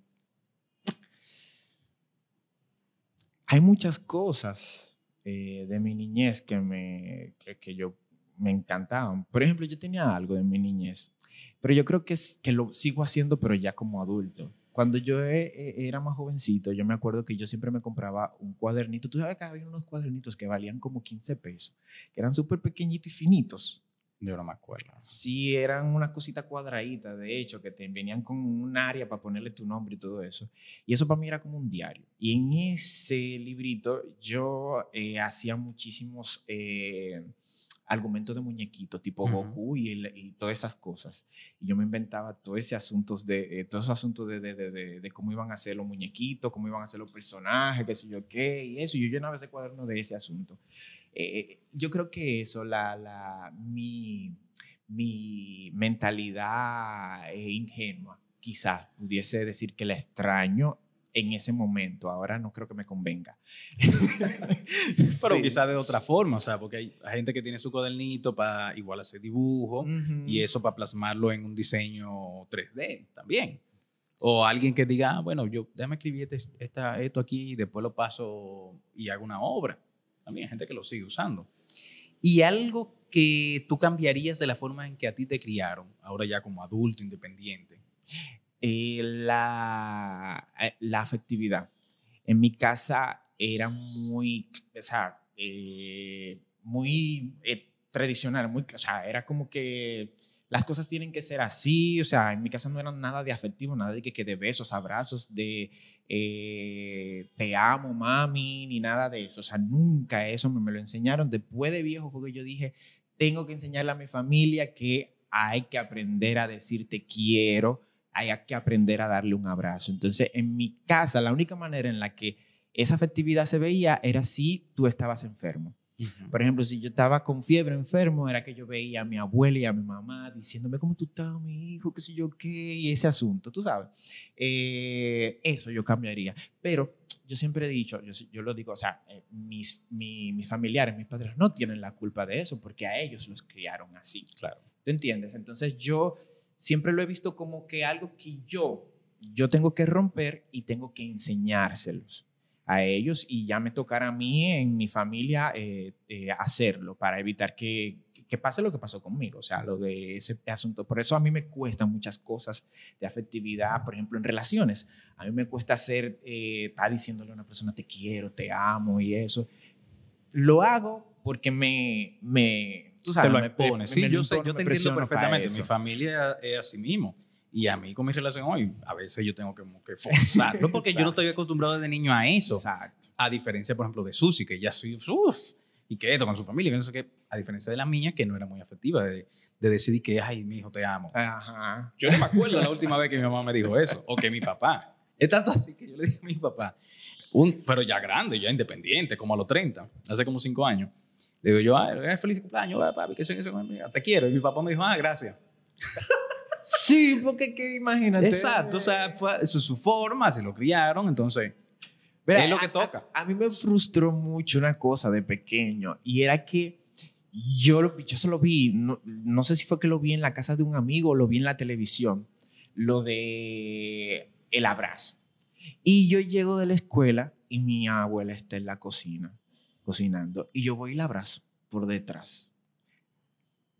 B: Hay muchas cosas eh, de mi niñez que, me, que, yo me encantaban. Por ejemplo, yo tenía algo de mi niñez, pero yo creo que, es, que lo sigo haciendo, pero ya como adulto. Cuando yo e, e, era más jovencito, yo me acuerdo que yo siempre me compraba un cuadernito. Tú sabes que había unos cuadernitos que valían como 15 pesos, que eran súper pequeñitos y finitos.
A: Yo no me acuerdo.
B: Sí, eran unas cositas cuadraditas, de hecho, que te venían con un área para ponerle tu nombre y todo eso. Y eso para mí era como un diario. Y en ese librito yo eh, hacía muchísimos eh, argumentos de muñequitos, tipo Goku y, y, todas esas cosas. Y yo me inventaba todo ese asuntos de, eh, todos esos asuntos de, de, de, de, cómo iban a ser los muñequitos, cómo iban a ser los personajes, qué sé yo qué, y eso. Y yo llenaba ese cuaderno de ese asunto. Eh, yo creo que eso, la, la, mi, mi mentalidad ingenua, quizás pudiese decir que la extraño en ese momento. Ahora no creo que me convenga.
A: Pero quizás de otra forma, o sea, porque hay, gente que tiene su cuadernito para igual hacer dibujo y eso para plasmarlo en un diseño 3D también. O alguien que diga, ah, bueno, yo déjame escribir este, esta, esto aquí y después lo paso y hago una obra. También hay gente que lo sigue usando. Y algo que tú cambiarías de la forma en que a ti te criaron, ahora ya como adulto independiente.
B: Eh, la, eh, la afectividad. En mi casa era muy, o sea, eh, muy tradicional, muy, o sea, era como que las cosas tienen que ser así, o sea, en mi casa no era nada de afectivo, nada de que, que de besos, abrazos, de eh, te amo, mami, ni nada de eso, o sea, nunca eso me, me lo enseñaron. Después de viejo fue que yo dije, tengo que enseñarle a mi familia que hay que aprender a decir te quiero, hay que aprender a darle un abrazo. Entonces, en mi casa, la única manera en la que esa afectividad se veía era si tú estabas enfermo. Por ejemplo, si yo estaba con fiebre enfermo, era que yo veía a mi abuela y a mi mamá diciéndome, ¿cómo tú estás, mi hijo? ¿Qué sé yo qué? Y ese asunto, tú sabes. Eh, eso yo cambiaría. Pero yo siempre he dicho, yo, yo lo digo, o sea, eh, mis, mis familiares, mis padres no tienen la culpa de eso porque a ellos los criaron así. Claro. ¿Te entiendes? Entonces yo siempre lo he visto como que algo que yo, yo tengo que romper y tengo que enseñárselos a ellos y ya me tocará a mí en mi familia eh, eh, hacerlo para evitar que, que, pase lo que pasó conmigo, o sea, lo de ese asunto. Por eso a mí me cuestan muchas cosas de afectividad, por ejemplo, en relaciones. A mí me cuesta hacer, eh, estar diciéndole a una persona te quiero, te amo y eso. Lo hago porque me, me
A: tú sabes, te lo me, sí, yo, sé, yo te entiendo perfectamente. Mi familia es así mismo. Y a mí con mi relación hoy, a veces yo tengo que, que forzarlo porque yo no estoy acostumbrado desde niño a eso. Exacto. A diferencia, por ejemplo, de Susi, que ya soy, uff, y que esto con su familia, que no sé qué. A diferencia de la mía, que no era muy afectiva, de, de decidir que, ay, mi hijo, te amo.
B: Ajá.
A: Yo no me acuerdo la última vez que mi mamá me dijo eso, o que mi papá. Es tanto así que yo le dije a mi papá, un, pero ya grande, ya independiente, como a los 30, hace como 5 años. Le digo yo, ay, feliz cumpleaños, papi, que soy, te quiero. Y mi papá me dijo, ah, gracias.
B: Sí, porque que imagínate.
A: Exacto, o sea, fue, eso es su forma, se lo criaron, entonces
B: Mira,
A: es lo que
B: a-
A: toca.
B: A, a mí me frustró mucho una cosa de pequeño y era que yo, lo- yo se lo vi, no, no sé si fue que lo vi en la casa de un amigo o lo vi en la televisión, lo de el abrazo. Y yo llego de la escuela y mi abuela está en la cocina cocinando y yo voy y la abrazo por detrás.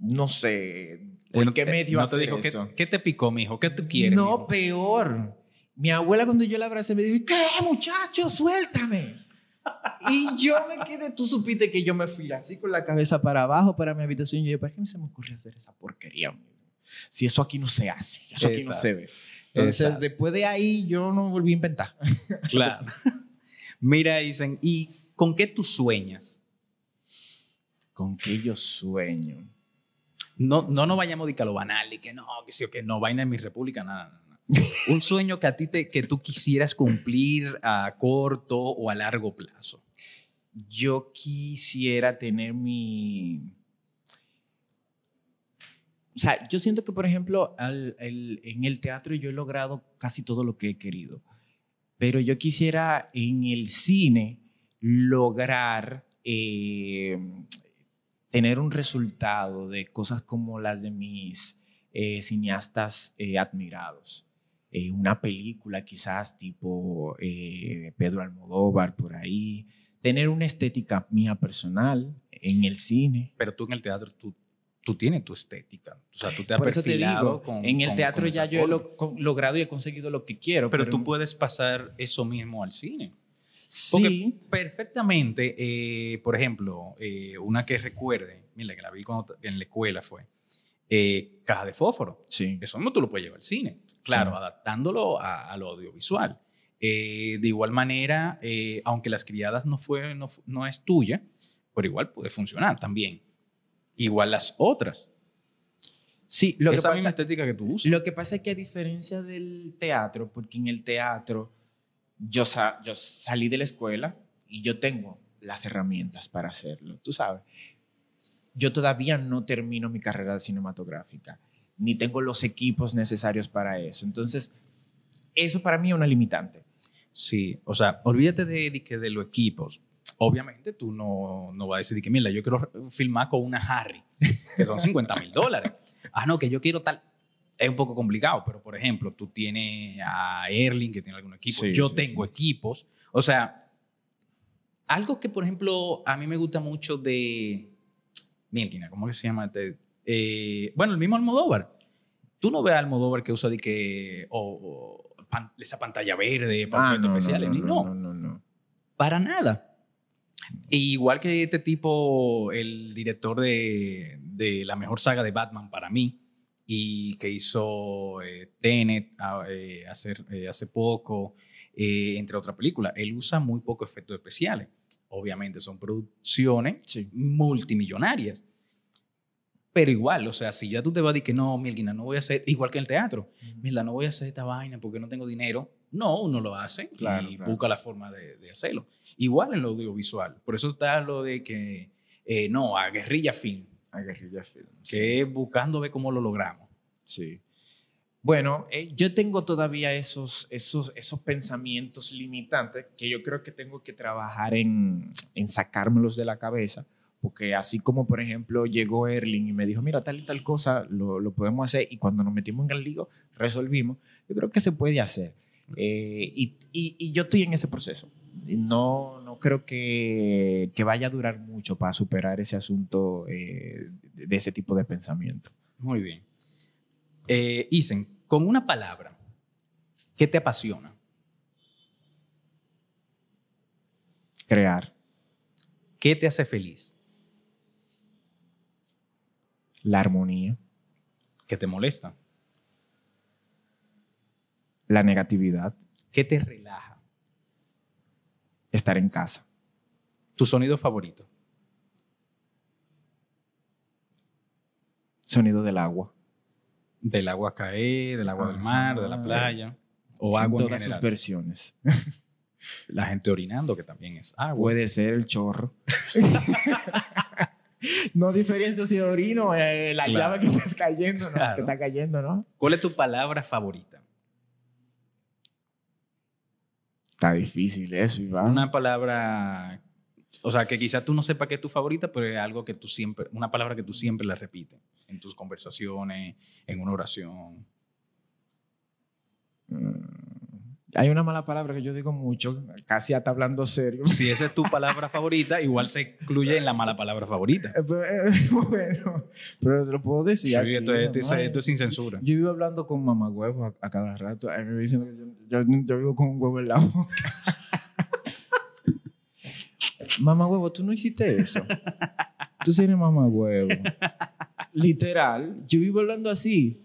B: No sé por qué
A: eh,
B: me dio
A: no te dijo, ¿qué,
B: eso.
A: ¿qué te picó, mijo? ¿Qué tú quieres?
B: No,
A: mijo?
B: peor. Mi abuela cuando yo la abracé me dijo, ¿qué muchacho? Suéltame. Y yo me quedé, tú supiste que yo me fui así con la cabeza para abajo para mi habitación y yo, ¿para qué se me ocurre hacer esa porquería? Si eso aquí no se hace, eso aquí no se ve. Entonces,
A: Exacto.
B: después de ahí yo no volví a inventar.
A: Claro. Mira, dicen, ¿y con qué tú sueñas?
B: ¿Con qué yo sueño?
A: No, no nos vayamos de que a lo banal y que no, que sí o que no, vaina en mi república, nada. nada. Un sueño que a ti te, que tú quisieras cumplir a corto o a largo plazo.
B: Yo quisiera tener mi... O sea, yo siento que, por ejemplo, al- el- en el teatro yo he logrado casi todo lo que he querido. Pero yo quisiera en el cine lograr eh, tener un resultado de cosas como las de mis eh, cineastas eh, admirados. Eh, una película quizás tipo eh, Pedro Almodóvar por ahí. Tener una estética mía personal en el cine.
A: Pero tú en el teatro, tú, tú tienes tu estética. O sea, tú te has
B: Por eso te digo,
A: con-
B: en el
A: con-
B: teatro
A: con
B: ya yo he lo- logrado y he conseguido lo que quiero.
A: Pero tú puedes pasar eso mismo al cine. Porque
B: Sí,
A: perfectamente, eh, por ejemplo, eh, una que recuerde, mira, que la vi cuando en la escuela fue, eh, Caja de Fósforo.
B: sí.
A: Eso mismo tú lo puedes llevar al cine. Claro,
B: Sí.
A: adaptándolo a, a lo audiovisual. Eh, de igual manera, eh, aunque Las Criadas no, fue, no, no es tuya, pero igual puede funcionar también. Igual las otras.
B: Sí, lo que,
A: Esa misma
B: pasa,
A: estética que tú usas.
B: lo que pasa es que a diferencia del teatro, porque en el teatro yo, sa- yo salí de la escuela y yo tengo las herramientas para hacerlo, tú sabes. Yo todavía no termino mi carrera cinematográfica, ni tengo los equipos necesarios para eso. Entonces, eso para mí es una limitante.
A: Sí, o sea, olvídate de, de, de los equipos. Obviamente tú no, no vas a decir que, mira, yo quiero filmar con una Harry, que son 50 mil dólares. Ah, no, que yo quiero tal. Es un poco complicado, pero por ejemplo, tú tienes a Erling, que tiene algún equipo.
B: Sí,
A: yo
B: sí,
A: tengo
B: sí.
A: equipos. O sea, algo que, por ejemplo, a mí me gusta mucho de. Mielkina, ¿cómo que se llama? este? Eh, bueno, el mismo Almodóvar. Tú no ves a Almodóvar que usa de que. o- o pan- esa pantalla verde para
B: Ah,
A: efectos
B: no,
A: especiales.
B: no, no, no, no, no.
A: para nada. E igual que este tipo, el director de, de la mejor saga de Batman para mí, y que hizo eh, Tenet ah, eh, hace, eh, hace poco, eh, entre otras películas, él usa muy pocos efectos especiales. Obviamente son producciones
B: Sí.
A: multimillonarias. Pero igual, o sea, si ya tú te vas a decir que no, Mielguina, no voy a hacer, igual que en el teatro, mira, no voy a hacer esta vaina porque no tengo dinero. No, uno lo hace
B: Claro,
A: y
B: claro.
A: busca la forma de, de hacerlo. Igual en lo audiovisual. Por eso está lo de que, eh, no, a guerrilla film,
B: A Guerrilla Film.
A: que buscando ver cómo lo logramos.
B: Sí. Bueno, eh, yo tengo todavía esos, esos, esos pensamientos limitantes que yo creo que tengo que trabajar en, en sacármelos de la cabeza, porque así como, por ejemplo, llegó Erling y me dijo, mira, tal y tal cosa, lo, lo podemos hacer, y cuando nos metimos en el lío, resolvimos, yo creo que se puede hacer. Eh, y, y- y yo estoy en ese proceso. No, no creo que, que vaya a durar mucho para superar ese asunto eh, de, de ese tipo de pensamiento.
A: Muy bien. Eh, Isen, con una palabra, ¿qué te apasiona?
B: Crear.
A: ¿Qué te hace feliz?
B: la armonía,
A: ¿Qué te molesta?
B: la negatividad,
A: ¿Qué te relaja?
B: Estar en casa.
A: ¿Tu sonido favorito?
B: Sonido del agua.
A: Del agua caer, del agua del mar, de la
B: Ajá.
A: playa. O agua en
B: todas sus versiones.
A: La gente orinando, que también es agua.
B: Puede ser el chorro. no diferencia si orino eh, la
A: Claro.
B: llave que estás cayendo, ¿no?
A: Claro.
B: Está cayendo, ¿no?
A: ¿Cuál es tu palabra favorita?
B: Está difícil eso, Iván.
A: Una palabra, o sea, que quizás tú no sepas que es tu favorita, pero es algo que tú siempre, una palabra que tú siempre la repites en tus conversaciones, en una oración.
B: Mm. Hay una mala palabra que yo digo mucho, casi hasta hablando serio.
A: Si esa es tu palabra favorita, igual se incluye en la mala palabra favorita.
B: Pero, eh, bueno, pero te lo puedo decir.
A: Sí,
B: aquí,
A: esto, es- esto es-
B: ¿no?
A: esto es sin censura.
B: Yo vivo hablando con mamá huevo a, a cada rato. A mí me dicen que yo, yo- yo vivo con un huevo en la boca. mamá huevo, tú no hiciste eso. Tú eres mamá huevo. Literal, yo vivo hablando así.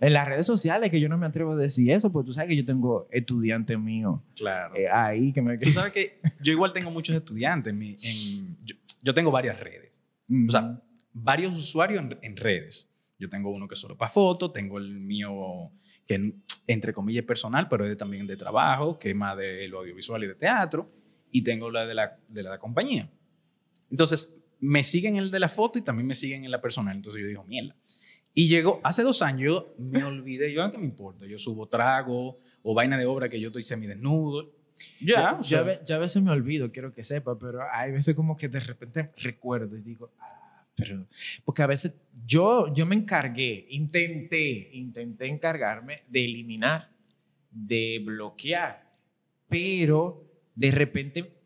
B: En las redes sociales, que yo no me atrevo a decir eso, porque tú sabes que yo tengo estudiantes míos
A: Claro.
B: eh, ahí que me...
A: Tú sabes que yo igual tengo muchos estudiantes. en en- yo, yo tengo varias redes. O sea, varios usuarios en, en redes. Yo tengo uno que es solo para fotos, tengo el mío que entre comillas personal, pero es también de trabajo, que es más de lo audiovisual y de teatro, y tengo la de la, de la compañía. Entonces, me siguen el de la foto y también me siguen en la personal. Entonces yo digo, mierda. Y llegó, hace dos años yo me olvidé, yo, "Ah, ¿qué me importa? Yo subo trago o vaina de obra que yo estoy semidesnudo. Ya,
B: Yo,
A: o sea,
B: yo a ve- yo a veces me olvido, quiero que sepa, pero hay veces como que de repente recuerdo y digo, ah, pero... Porque a veces yo, yo me encargué, intenté, intenté encargarme de eliminar, de bloquear, pero de repente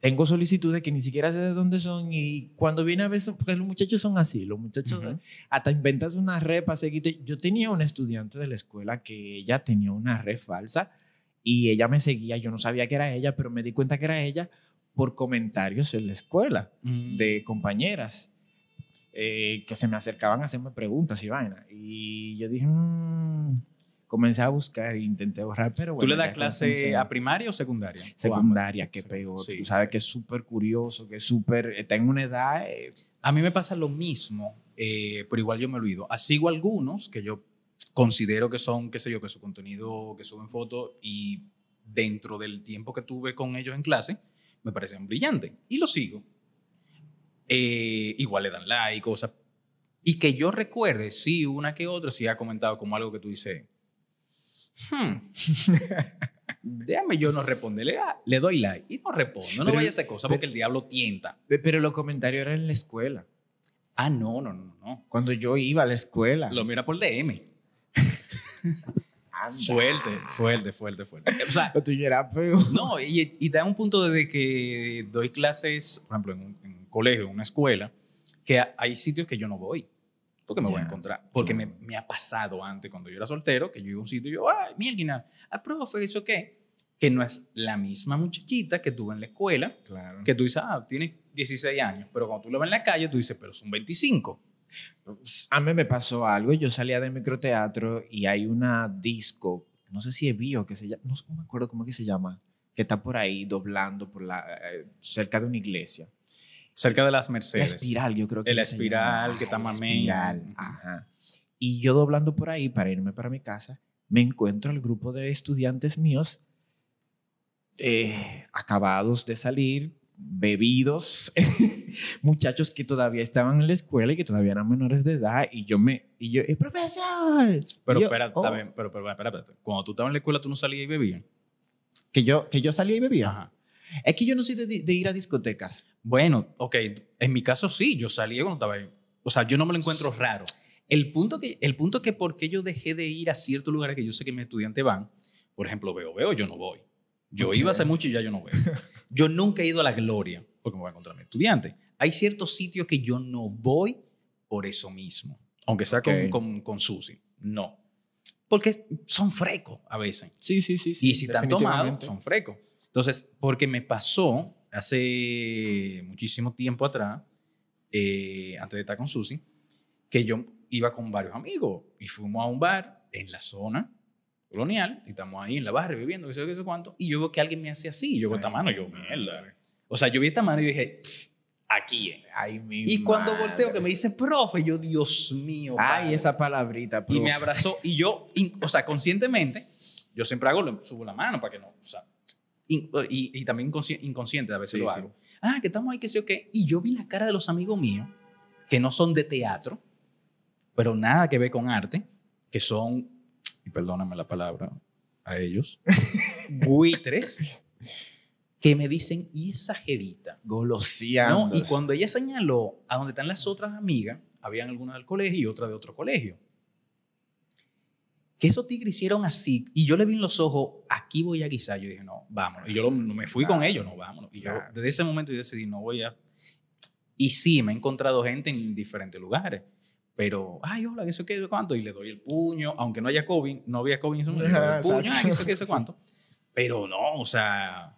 B: tengo solicitudes que ni siquiera sé de dónde son y cuando viene a veces, porque los muchachos son así, los muchachos
A: Ujú.
B: hasta inventas una red para seguirte. Yo tenía una estudiante de la escuela que ella tenía una red falsa y ella me seguía. Yo no sabía que era ella, pero me di cuenta que era ella por comentarios en la escuela
A: mm,
B: de compañeras eh, que se me acercaban a hacerme preguntas y vaina. Y yo dije, "Mm", comencé a buscar e intenté borrar, pero
A: ¿Tú
B: bueno.
A: le das clase a primaria o secundaria? O
B: secundaria,
A: ambas?
B: que peor.
A: sí,
B: Tú sabes
A: sí.
B: que es súper curioso, que es súper... Está en una edad... eh,
A: A mí me pasa lo mismo, eh, pero igual yo me olvido. Sigo algunos que yo considero que son, qué sé yo, que su contenido, que suben fotos y dentro del tiempo que tuve con ellos en clase, me parecen brillantes. Y los sigo. Eh, igual le dan like, cosas. Y que yo recuerde, sí, una que otra, sí ha comentado como algo que tú dices, hmm, déjame yo no responderle, ah, le doy like y no respondo. No
B: Pero-
A: vaya a hacer cosa porque el diablo tienta.
B: Pe- Pero los comentarios eran en la escuela.
A: Ah, no, no, no, no.
B: Cuando yo iba a la escuela.
A: Lo mira por DM. Fuerte, fuerte, fuerte, fuerte. O sea,
B: Lo tuyo era feo.
A: no, y, y da un punto desde que doy clases, por ejemplo, en un, en un colegio, en una escuela, que ha- hay sitios que yo no voy. Porque me voy a encontrar. Porque me, me ha pasado antes, cuando yo era soltero, que yo iba a un sitio y yo, ay, mierda, ah, profe, ¿eso qué? Que no es la misma muchachita que tuve en la escuela,
B: Claro.
A: que tú dices, ah, tiene 16 años, pero cuando tú lo ves en la calle, tú dices, pero son 25.
B: A mí me pasó algo. Yo salía de microteatro y hay una disco, no sé si es bio, que se llama, no me acuerdo cómo es que se llama, que está por ahí doblando por la, eh, cerca de una iglesia.
A: Cerca de las
B: La
A: Mercedes.
B: espiral, yo creo que
A: El espiral,
B: llama.
A: que está
B: Ah,
A: mamey.
B: espiral. Ajá. Y yo doblando por ahí para irme para mi casa, me encuentro al grupo de estudiantes míos eh, acabados de salir, bebidos, muchachos que todavía estaban en la escuela y que todavía eran menores de edad y yo me y yo, "Eh, profesor,
A: Pero espera,
B: "Oh".
A: está pero, pero espera, espera. Cuando tú estabas en la escuela, tú no salías y bebías.
B: que yo que yo salía y bebía.
A: Ajá.
B: Es que yo no soy de, de ir a discotecas.
A: Bueno, ok, en mi caso sí, yo salía cuando estaba ahí. O sea, yo no me lo encuentro raro. El punto que, el punto que por qué yo dejé de ir a ciertos lugares que yo sé que mis estudiantes van, por ejemplo, veo, veo, yo no voy. Yo
B: Ok.
A: iba hace mucho y ya yo no veo. Yo nunca he ido a la gloria porque me voy a encontrar a mi estudiante. Hay ciertos sitios que yo no voy por eso mismo, aunque sea con,
B: Ok.
A: con, con Susi. No. Porque son frecos a veces.
B: Sí, sí, sí. sí,
A: Y si están tomados, son frecos. Entonces, porque me pasó hace muchísimo tiempo atrás, eh, antes de estar con Susi, que yo iba con varios amigos y fuimos a un bar en la zona colonial y estamos ahí en la barra bebiendo, qué sé yo, qué sé cuánto, y yo veo que alguien me hace así, y yo veo esta mano, yo, mierda. O sea, yo vi esta mano y dije, aquí es.
B: Ay, mi
A: Y cuando
B: madre.
A: volteo que me dice, profe, yo, Dios mío.
B: Ay,
A: padre".
B: esa palabrita,
A: Y me
B: profe.
A: abrazó. Y yo, o sea, conscientemente, yo siempre hago, subo la mano para que no, o sea, y, y también inconsci- inconsciente a veces
B: Sí,
A: lo
B: sí.
A: hago. Ah, que estamos ahí, que sé o qué. Y yo vi la cara de los amigos míos, que no son de teatro, pero nada que ver con arte, que son, y perdóname la palabra a ellos, buitres, que me dicen, ¿y esa jevita? Y cuando ella señaló a donde están las otras amigas, habían algunas del colegio y otras de otro colegio. Que esos tigres hicieron así, y yo le vi en los ojos, aquí voy a guisar. Yo dije, no, vámonos. Y yo lo- me fui con
B: Claro,
A: ellos, no, vámonos. Y yo,
B: claro.
A: desde ese momento, yo decidí, no voy a. Y sí, me he encontrado gente en diferentes lugares. Pero, ay, hola, que sé qué, sé cuánto. Y le doy el puño, aunque no haya COVID, no había COVID en ese momento. puño, ay, que sé qué, sé
B: Sí.
A: cuánto. Pero no, o sea.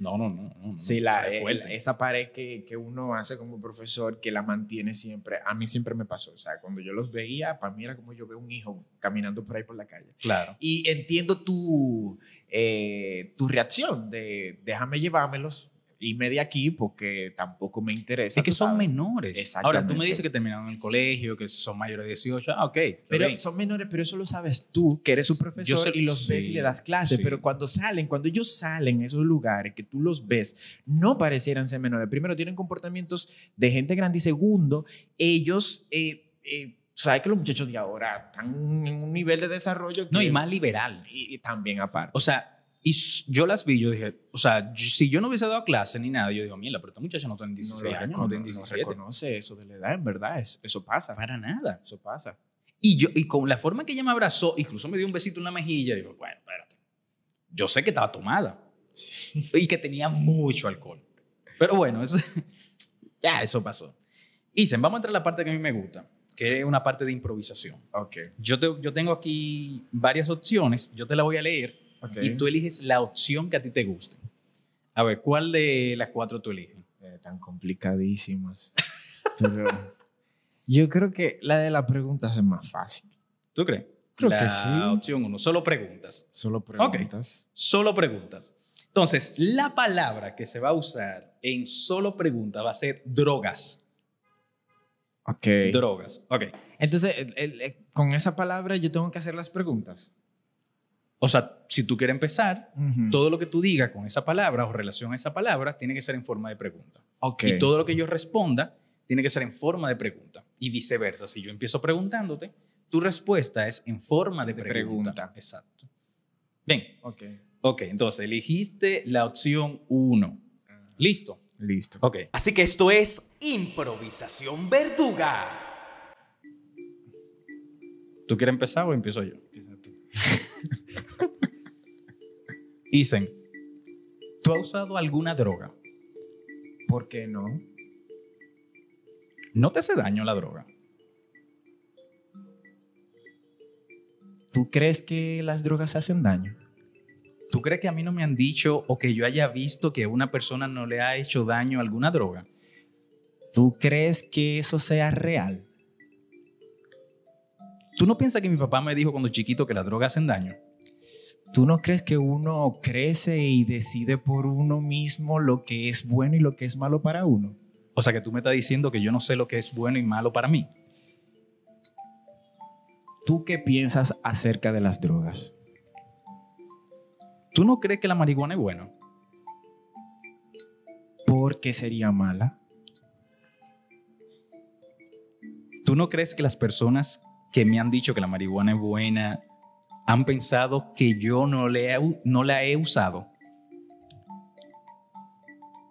A: No, no, no. no,
B: Sí, la,
A: es fuerte.
B: esa pared que, que uno hace como profesor, que la mantiene siempre, a mí siempre me pasó. O sea, cuando yo los veía, para mí era como yo veo un hijo caminando por ahí por la calle.
A: Claro.
B: Y entiendo tu, eh, tu reacción de déjame llevármelos, irme de aquí porque tampoco me interesa.
A: Es que son
B: sabes.
A: menores. Ahora,
B: Exactamente.
A: tú me dices que terminaron el colegio, que son mayores de 18. Ah, ok.
B: Pero
A: bien.
B: son menores, pero eso lo sabes tú, que eres su profesor y los ves y
A: sí,
B: le das clase.
A: sí.
B: Pero cuando salen, cuando ellos salen a esos lugares que tú los ves, no parecieran ser menores. Primero, tienen comportamientos de gente grande y segundo, ellos, eh, eh, sabes que los muchachos de ahora están en un nivel de desarrollo
A: No,
B: que-
A: y más liberal.
B: y, y también aparte.
A: O sea, y yo las vi, yo dije, o sea, si yo no hubiese dado clase ni nada, yo digo, mierda, pero esta muchacha no tiene 16 años, no tiene 17.
B: reconoce eso de la edad, en verdad, es- eso pasa.
A: Para nada.
B: Eso pasa.
A: Y yo, y con la forma que ella me abrazó, incluso me dio un besito en la mejilla, yo, bueno, espérate. Yo sé que estaba tomada y que tenía mucho alcohol. Pero bueno, eso, ya eso pasó. Dicen, vamos a entrar a la parte que a mí me gusta, que es una parte de improvisación.
B: Ok.
A: Yo, te- yo tengo aquí varias opciones, yo te la voy a leer
B: Ok.
A: y tú eliges la opción que a ti te guste. A ver, ¿cuál de las cuatro tú eliges?
B: Eh, tan complicadísimas. Pero yo creo que la de las preguntas es más fácil.
A: ¿Tú crees?
B: Creo
A: la
B: que sí.
A: opción uno, solo preguntas.
B: Solo preguntas.
A: Solo preguntas. Entonces, la palabra que se va a usar en solo preguntas va a ser drogas.
B: Ok.
A: Drogas. Ok.
B: Entonces, el- el- el- con esa palabra yo tengo que hacer las preguntas.
A: O sea, si tú quieres empezar, todo lo que tú digas con esa palabra o relación a esa palabra tiene que ser en forma de pregunta.
B: Ok.
A: Y todo lo que yo responda tiene que ser en forma de pregunta. Y viceversa. Si yo empiezo preguntándote, tu respuesta es en forma de,
B: De
A: pregunta.
B: pregunta.
A: Exacto. Bien.
B: Ok.
A: Ok, entonces elegiste la opción 1. Listo.
B: Listo.
A: Ok.
C: Así que esto es improvisación verduga.
A: ¿Tú quieres empezar o empiezo yo? Dicen, ¿tú has usado alguna droga?
B: ¿Por qué no?
A: ¿No te hace daño la droga?
B: ¿Tú crees que las drogas hacen daño?
A: ¿Tú crees que a mí no me han dicho o que yo haya visto que a una persona no le ha hecho daño a alguna droga?
B: ¿Tú crees que eso sea real?
A: ¿Tú no piensas que mi papá me dijo cuando chiquito que las drogas hacen daño?
B: ¿Tú no crees que uno crece y decide por uno mismo lo que es bueno y lo que es malo para uno?
A: O sea, que tú me estás diciendo que yo no sé lo que es bueno y malo para mí.
B: ¿Tú qué piensas acerca de las drogas?
A: ¿Tú no crees que la marihuana es buena?
B: ¿Por qué sería mala?
A: ¿Tú no crees que las personas que me han dicho que la marihuana es buena han pensado que yo no, la he usado?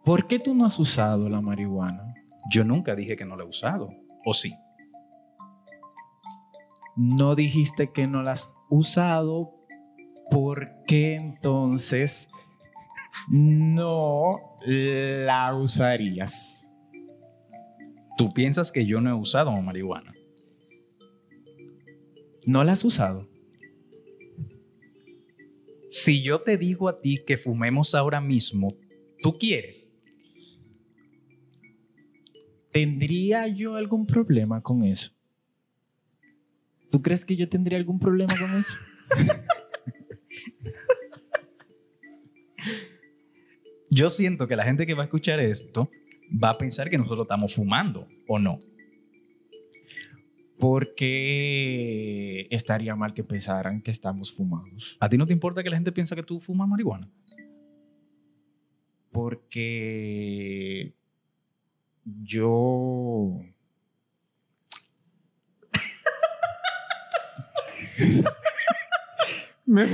B: ¿Por qué tú no has usado la marihuana?
A: Yo nunca dije que no la he usado. ¿O sí?
B: No dijiste que no la has usado. ¿Por qué entonces no la usarías?
A: ¿Tú piensas que yo no he usado marihuana?
B: ¿No la has usado?
A: Si yo te digo a ti que fumemos ahora mismo, ¿tú quieres?
B: ¿Tendría yo algún problema con eso? ¿Tú crees que yo tendría algún problema con eso?
A: Yo siento que la gente que va a escuchar esto va a pensar que nosotros estamos fumando o no.
B: Porque estaría mal que pensaran que estamos fumados.
A: ¿A ti no te importa que la gente piensa que tú fumas marihuana?
B: Porque yo... Me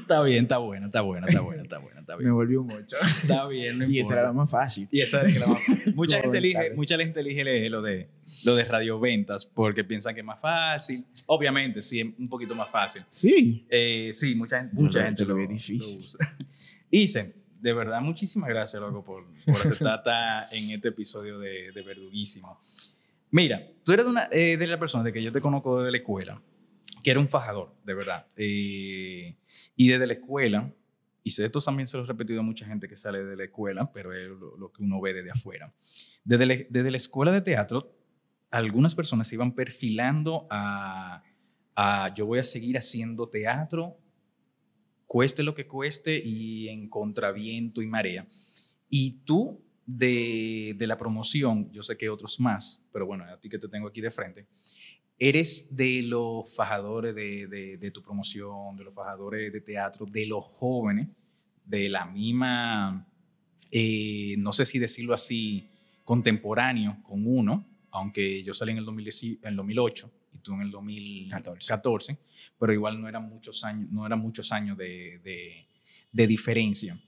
A: Está bien, está bueno, está bueno, está bueno, está bueno, está bien.
B: Me volvió un 8.
A: Está bien, no
B: Y esa era la más fácil.
A: Y esa es la más- mucha
B: Como
A: gente elige, mucha gente elige lo de lo de radioventas porque piensan que es más fácil. Obviamente, sí, es un poquito más fácil.
B: Sí.
A: Eh, sí, mucha gente,
B: Yo
A: mucha
B: lo-
A: gente
B: yo lo
A: lo,
B: veo difícil.
A: lo usa. Isen, de verdad, muchísimas gracias, loco, por, por aceptar estar en este episodio de, de Verduguísimo. Mira, tú eres de, una, eh, de la persona de que yo te conozco desde la escuela, que era un fajador, de verdad. Eh, y desde la escuela, y esto también se lo he repetido a mucha gente que sale de la escuela, pero es lo, que uno ve desde afuera. Desde la, desde la escuela de teatro, algunas personas se iban perfilando a, a yo voy a seguir haciendo teatro, cueste lo que cueste y en contraviento y marea. Y tú de, de la promoción, yo sé que otros más, pero bueno, a ti que te tengo aquí de frente, eres de los fajadores de, de- de tu promoción, de los fajadores de teatro, de los jóvenes, de la misma, eh, no sé si decirlo así, contemporáneo con uno, aunque yo salí en el, 2010 en el 2008 y tú en el 2014, pero igual no eran muchos años, no eran muchos años de, de- de diferencia.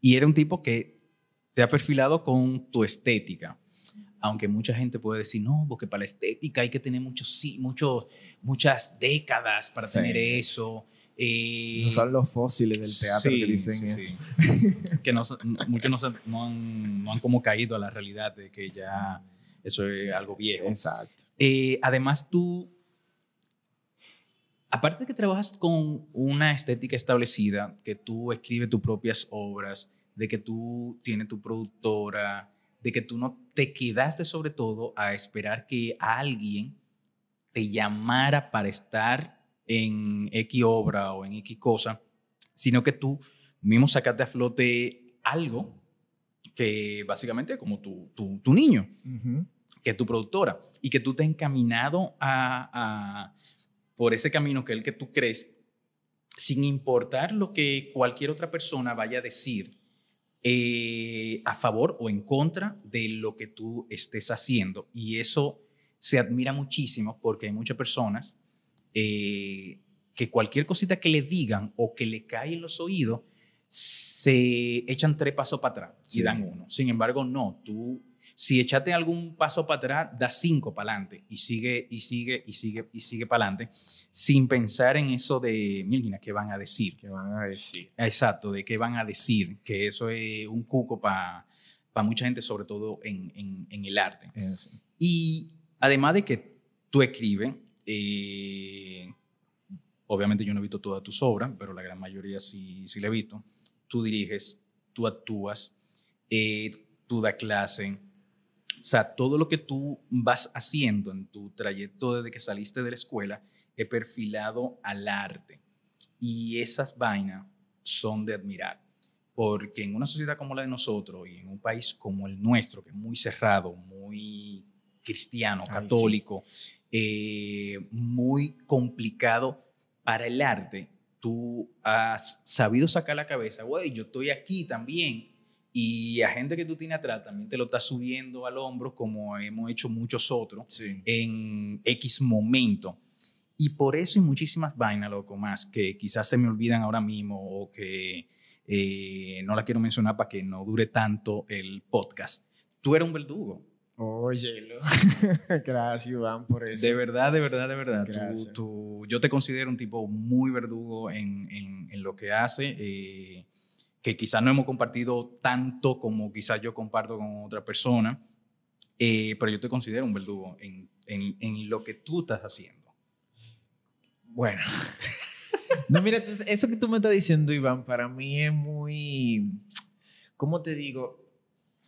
A: Y era un tipo que te ha perfilado con tu estética. Aunque mucha gente puede decir, no, porque para la estética hay que tener muchos, sí, muchos, muchas décadas para
B: Sí.
A: tener eso. Eh,
B: Esos son los fósiles del teatro
A: sí,
B: que dicen eso.
A: que no, muchos no han, no han como caído a la realidad de que ya eso es algo viejo.
B: Exacto.
A: Eh, además, tú, aparte de que trabajas con una estética establecida, que tú escribes tus propias obras, de que tú tienes tu productora, de que tú no te quedaste sobre todo a esperar que alguien te llamara para estar en X obra o en X cosa, sino que tú mismo sacaste a flote algo que básicamente como tu, tu, tu niño que es tu productora y que tú te has encaminado a, a- por ese camino que es el que tú crees, sin importar lo que cualquier otra persona vaya a decir eh, a favor o en contra de lo que tú estés haciendo. Y eso se admira muchísimo porque hay muchas personas eh, que cualquier cosita que le digan o que le cae en los oídos, se echan tres pasos para atrás y dan uno. Sin embargo, no, tú si echaste algún paso para atrás, da cinco para adelante y sigue, y sigue, y sigue, y sigue para adelante, sin pensar en eso de, mira, ¿qué van a decir?
B: ¿Qué van a decir?
A: Exacto, de qué van a decir, que eso es un cuco para mucha gente, sobre todo en, en- en el arte.
B: Eso.
A: Y además de que tú escribes, eh, obviamente yo no he visto todas tus obras, pero la gran mayoría sí, sí la he visto, tú diriges, tú actúas, eh, tú das clase, o sea, todo lo que tú vas haciendo en tu trayecto desde que saliste de la escuela es perfilado al arte. Y esas vainas son de admirar. Porque en una sociedad como la de nosotros y en un país como el nuestro, que es muy cerrado, muy cristiano,
B: Ay, sí.
A: católico, eh, muy complicado para el arte, tú has sabido sacar la cabeza, güey, yo estoy aquí también. Y a gente que tú tienes atrás también te lo está subiendo al hombro, como hemos hecho muchos otros
B: Sí.
A: en X momento. Y por eso hay muchísimas vainas, loco, más que quizás se me olvidan ahora mismo o que eh, no la quiero mencionar para que no dure tanto el podcast. Tú eres un verdugo.
B: Óyelo. Gracias, Iván, por eso.
A: De verdad, de verdad, de verdad. Tú- tú- yo te considero un tipo muy verdugo en, en- en lo que hace, eh, que quizás no hemos compartido tanto como quizás yo comparto con otra persona, eh, pero yo te considero un verdugo en, en- en lo que tú estás haciendo.
B: Bueno. no, mira, eso que tú me estás diciendo, Iván, para mí es muy, ¿cómo te digo?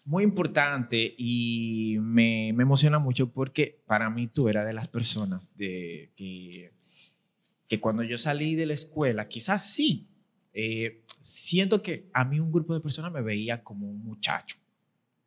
B: Muy importante y me, me emociona mucho porque para mí tú eras de las personas de, que, que cuando yo salí de la escuela, quizás sí, eh, siento que a mí un grupo de personas me veía como un muchacho.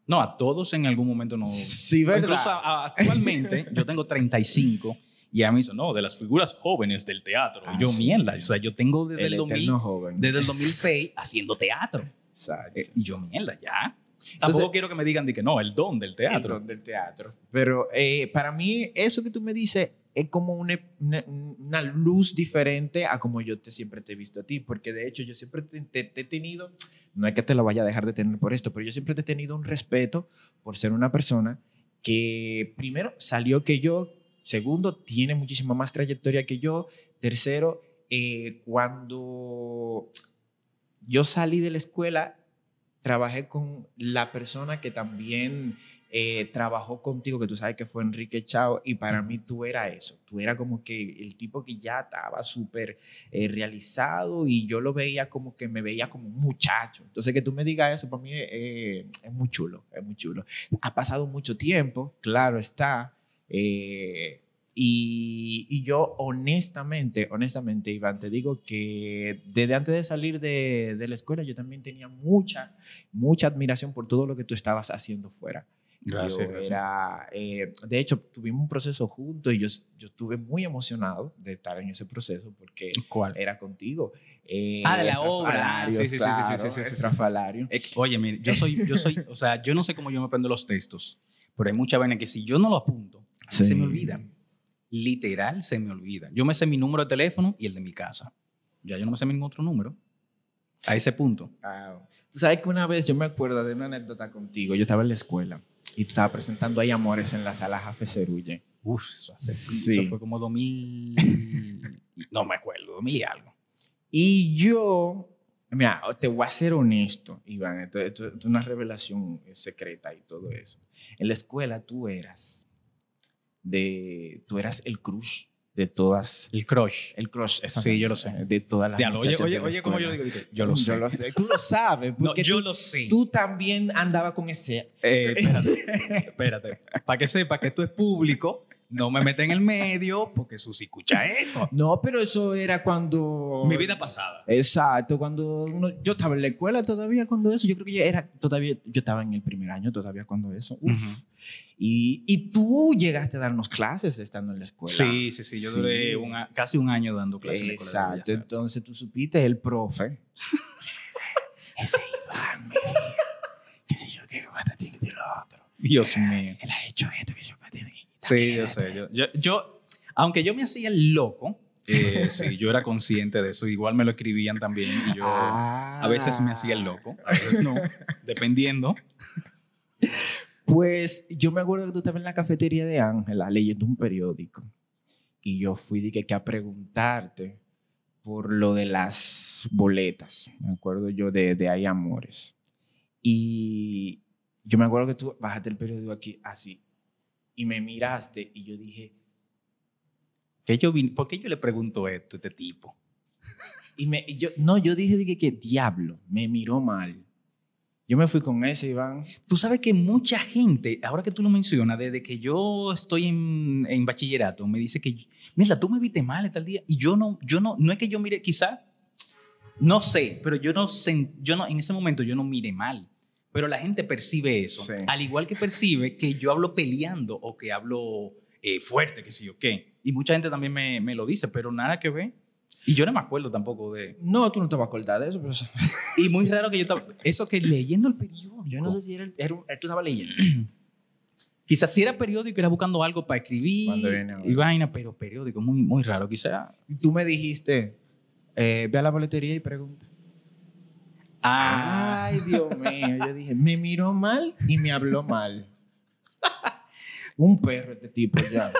A: No, a todos en algún momento no.
B: Sí, ¿verdad?
A: Incluso a- a- actualmente, yo tengo 35 y a mí dicen, no, de las figuras jóvenes del teatro.
B: Ah,
A: yo,
B: sí.
A: mierda, o sea, yo tengo desde el,
B: el
A: 2000,
B: eterno joven.
A: desde el 2006 haciendo teatro.
B: Exacto.
A: Eh, y yo, mierda, ya. Tampoco quiero que me digan de que no, el don del teatro.
B: El don del teatro. Pero eh, para mí, eso que tú me dices es como una, una, una luz diferente a como yo te, siempre te he visto a ti. Porque de hecho, yo siempre te, te- te he tenido, no es que te lo vaya a dejar de tener por esto, pero yo siempre te he tenido un respeto por ser una persona que, primero, salió que yo, segundo, tiene muchísima más trayectoria que yo, tercero, eh, cuando yo salí de la escuela, trabajé con la persona que también eh, trabajó contigo, que tú sabes que fue Enrique Chao, y para mí tú eras eso, tú eras como que el tipo que ya estaba súper eh, realizado y yo lo veía como que me veía como un muchacho. Entonces que tú me digas eso, para mí eh, es muy chulo, es muy chulo. Ha pasado mucho tiempo, claro está, y, y yo honestamente, honestamente, Iván, te digo que desde antes de salir de, de la escuela yo también tenía mucha, mucha admiración por todo lo que tú estabas haciendo fuera.
A: Gracias,
B: Yo
A: gracias.
B: era, eh, de hecho, tuvimos un proceso juntos y yo, yo estuve muy emocionado de estar en ese proceso porque
A: ¿Cuál?
B: era contigo. Eh,
A: Ah, de la obra. Sí, sí, sí, sí, sí,
B: claro,
A: sí, sí, sí, sí.
B: estrafalario.
A: Eh, Oye, mire, yo soy, yo soy, o sea, yo no sé cómo yo me aprendo los textos, pero hay mucha vaina que si yo no lo apunto, a mí
B: Sí.
A: se me olvida. Literal se me olvida. Yo me sé mi número de teléfono y el de mi casa. Ya yo no me sé ningún otro número. A ese punto.
B: Wow. Tú sabes que una vez yo me acuerdo de una anécdota contigo. Yo estaba en la escuela y tú estabas presentando ahí Amores en la sala Jafe Cerulle.
A: Uf, eso, hace-
B: Sí.
A: eso fue como 2000. no me acuerdo, 2000 y algo.
B: Y yo, mira, te voy a ser honesto, Iván, esto, esto- esto es una revelación secreta y todo eso. En la escuela tú eras de, tú eras el crush de todas,
A: El crush.
B: el crush, esa
A: Sí, yo lo sé.
B: de todas las
A: oye,
B: muchachas
A: oye,
B: de la
A: oye, como yo digo, yo lo sé.
B: Yo lo sé, tú lo sabes,
A: No,
B: porque
A: yo
B: tú,
A: lo sé.
B: tú también andabas con ese...
A: Eh, espérate, espérate. Para que sepa que esto es público, no me mete en el medio, porque Susi escucha eso.
B: No, pero eso era cuando...
A: Mi vida pasada.
B: Exacto, cuando uno, yo estaba en la escuela todavía cuando eso, yo creo que yo era todavía, yo estaba en el primer año todavía cuando eso. Uf. Y, y tú llegaste a darnos clases estando en la escuela.
A: Sí, sí, sí. Yo
B: Sí.
A: duré casi un año dando clases en la escuela.
B: Exacto, entonces tú supiste el profe. Ese Iván, qué sé yo, qué patatín que lo otro.
A: Dios mío.
B: Él ha hecho esto, que yo.
A: Sí, yo sé. Yo, yo, yo- aunque yo me hacía el loco, eh, sí, yo era consciente de eso. Igual me lo escribían también y yo a veces me hacía el loco, a veces no, dependiendo.
B: Pues yo me acuerdo que tú estabas en la cafetería de Ángela leyendo un periódico y yo fui que, que a preguntarte por lo de las boletas. Me acuerdo yo de, de Hay Amores. Y yo me acuerdo que tú bajaste el periódico aquí así y me miraste y yo dije,
A: Que yo vine- ¿Por qué yo le pregunto esto a este tipo?
B: y me, yo, no, yo dije de que, diablo, me miró mal. Yo me fui con ese, Iván.
A: Tú sabes que mucha gente, ahora que tú lo mencionas, desde que yo estoy en, en bachillerato, me dice que, mira, tú me viste mal tal día. Y yo no, yo no, no es que yo mire, quizá, no sé, pero yo no, yo no, en ese momento yo no mire mal. Pero la gente percibe eso.
B: Sí.
A: Al igual que percibe que yo hablo peleando o que hablo eh, fuerte, que sí o qué. Y mucha gente también me, me lo dice, pero nada que ver. Y yo no me acuerdo tampoco de...
B: No, tú no te vas a acordar de eso, pero
A: Y muy raro que yo estaba... Eso que leyendo el periódico.
B: yo no sé si era, el- era un- tú estabas leyendo.
A: Quizás si era periódico, era buscando algo para escribir
B: viene
A: y vaina, pero periódico, muy, muy raro. Quizá.
B: Tú me dijiste, eh, ve a la boletería y pregunta.
A: Ah,
B: Ay, Dios mío. Yo dije, me miró mal y me habló mal. Un perro este tipo ya.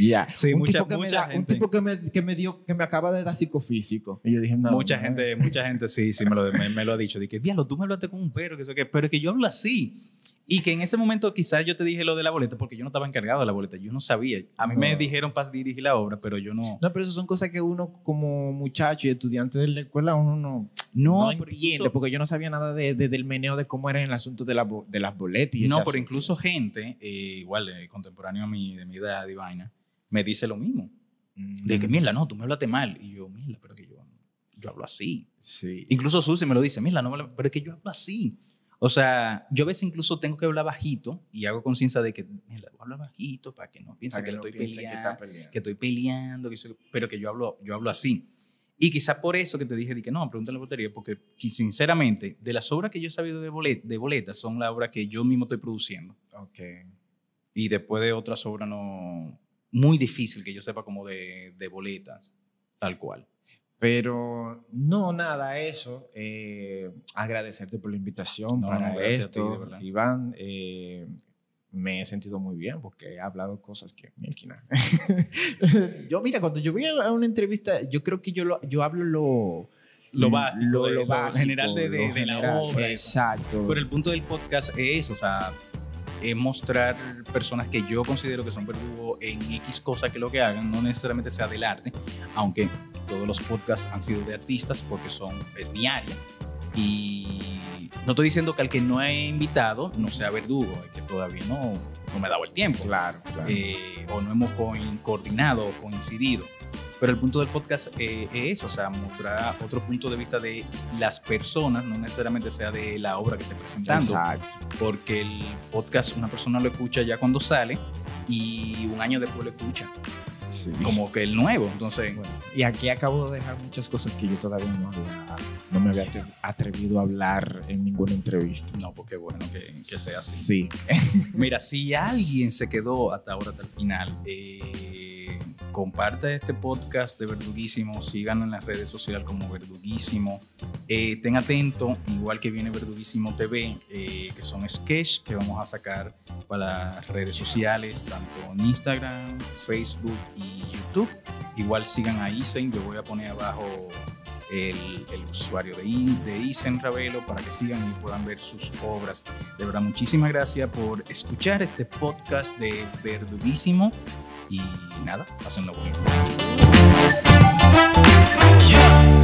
B: Ya.
A: Sí,
B: un
A: mucha-
B: tipo que me
A: mucha
B: Un tipo que me, que me dio, que me acaba de dar psicofísico. Y yo dije, no.
A: mucha
B: no.
A: gente, mucha gente sí, sí me lo, me, me lo ha dicho. Que, diablo, tú me hablaste con un perro, que eso que, pero es que yo hablo así. Y que en ese momento quizás yo te dije lo de la boleta porque yo no estaba encargado de la boleta, yo no sabía. A mí me
B: No.
A: dijeron para dirigir la obra, pero yo no.
B: No, pero eso son cosas que uno como muchacho y estudiante de la escuela, uno no,
A: No,
B: no entiende. porque yo no sabía nada de, de- del meneo de cómo era el asunto de, la, de las boletas. y
A: No, pero
B: asunto.
A: incluso gente, eh, igual, eh, contemporáneo a mí, de mi edad y vaina, me dice lo mismo. De que,
B: Mm.
A: mierda, no, tú me hablaste mal. Y yo, mierda, pero que yo, yo hablo así.
B: Sí.
A: Incluso Susi me lo dice, mira, no me lo- pero es que yo hablo así. O sea, yo a veces incluso tengo que hablar bajito y hago conciencia de que, mira, voy a hablar bajito para que no piense
B: Para
A: que,
B: que
A: le
B: no
A: estoy
B: piensen que
A: estoy peleando, que soy- pero que yo hablo, yo hablo así. Y quizá por eso que te dije, de que no, pregúntale a la botería, porque que sinceramente, de las obras que yo he sabido de, bolet, de boletas, son las obras que yo mismo estoy produciendo.
B: Ok.
A: Y después de otras obras, no. Muy difícil que yo sepa como de, de boletas, tal cual.
B: Pero no, nada, eso. eh, agradecerte por la invitación
A: No,
B: para
A: ti,
B: esto,
A: verdad.
B: Iván. eh, me he sentido muy bien porque he hablado cosas que mielquina. yo, mira, cuando yo voy a una entrevista, yo creo que yo, lo, yo hablo lo,
A: Lo básico,
B: lo,
A: de-
B: lo básico,
A: general de- de-
B: lo
A: de la
B: general.
A: obra.
B: Exacto.
A: Pero el punto del podcast es, o sea, es mostrar personas que yo considero que son verdugos en X cosa que lo que hagan, no necesariamente sea del arte, aunque todos los podcasts han sido de artistas porque son, es mi área. Y no estoy diciendo que al que no he invitado no sea verdugo, es que todavía no, no me he dado el tiempo.
B: Claro, claro.
A: eh, o no hemos coordinado o coincidido. Pero el punto del podcast eh, es eso, o sea, mostrar otro punto de vista de las personas, no necesariamente sea de la obra que esté presentando.
B: Exacto.
A: Porque el podcast una persona lo escucha ya cuando sale y un año después lo escucha,
B: Sí.
A: como que el nuevo. Entonces,
B: Bueno, y aquí acabo de dejar muchas cosas que yo todavía no, había, no me había atre- atrevido a hablar en ninguna entrevista.
A: no, porque bueno que, que sea así.
B: Sí.
A: Mira, si alguien se quedó hasta ahora, hasta el final, eh, comparta este podcast de Verduguísimo, síganlo en las redes sociales como Verduguísimo. Eh, ten atento, igual que viene Verduguísimo TV, eh, que son sketch que vamos a sacar para las redes sociales, tanto en Instagram, Facebook y YouTube. Igual sigan a Isen, yo voy a poner abajo el, usuario de Isen Ravelo para que sigan y puedan ver sus obras. De verdad, muchísimas gracias por escuchar este podcast de Verduguísimo y nada, pásenlo bonito.
D: Yeah.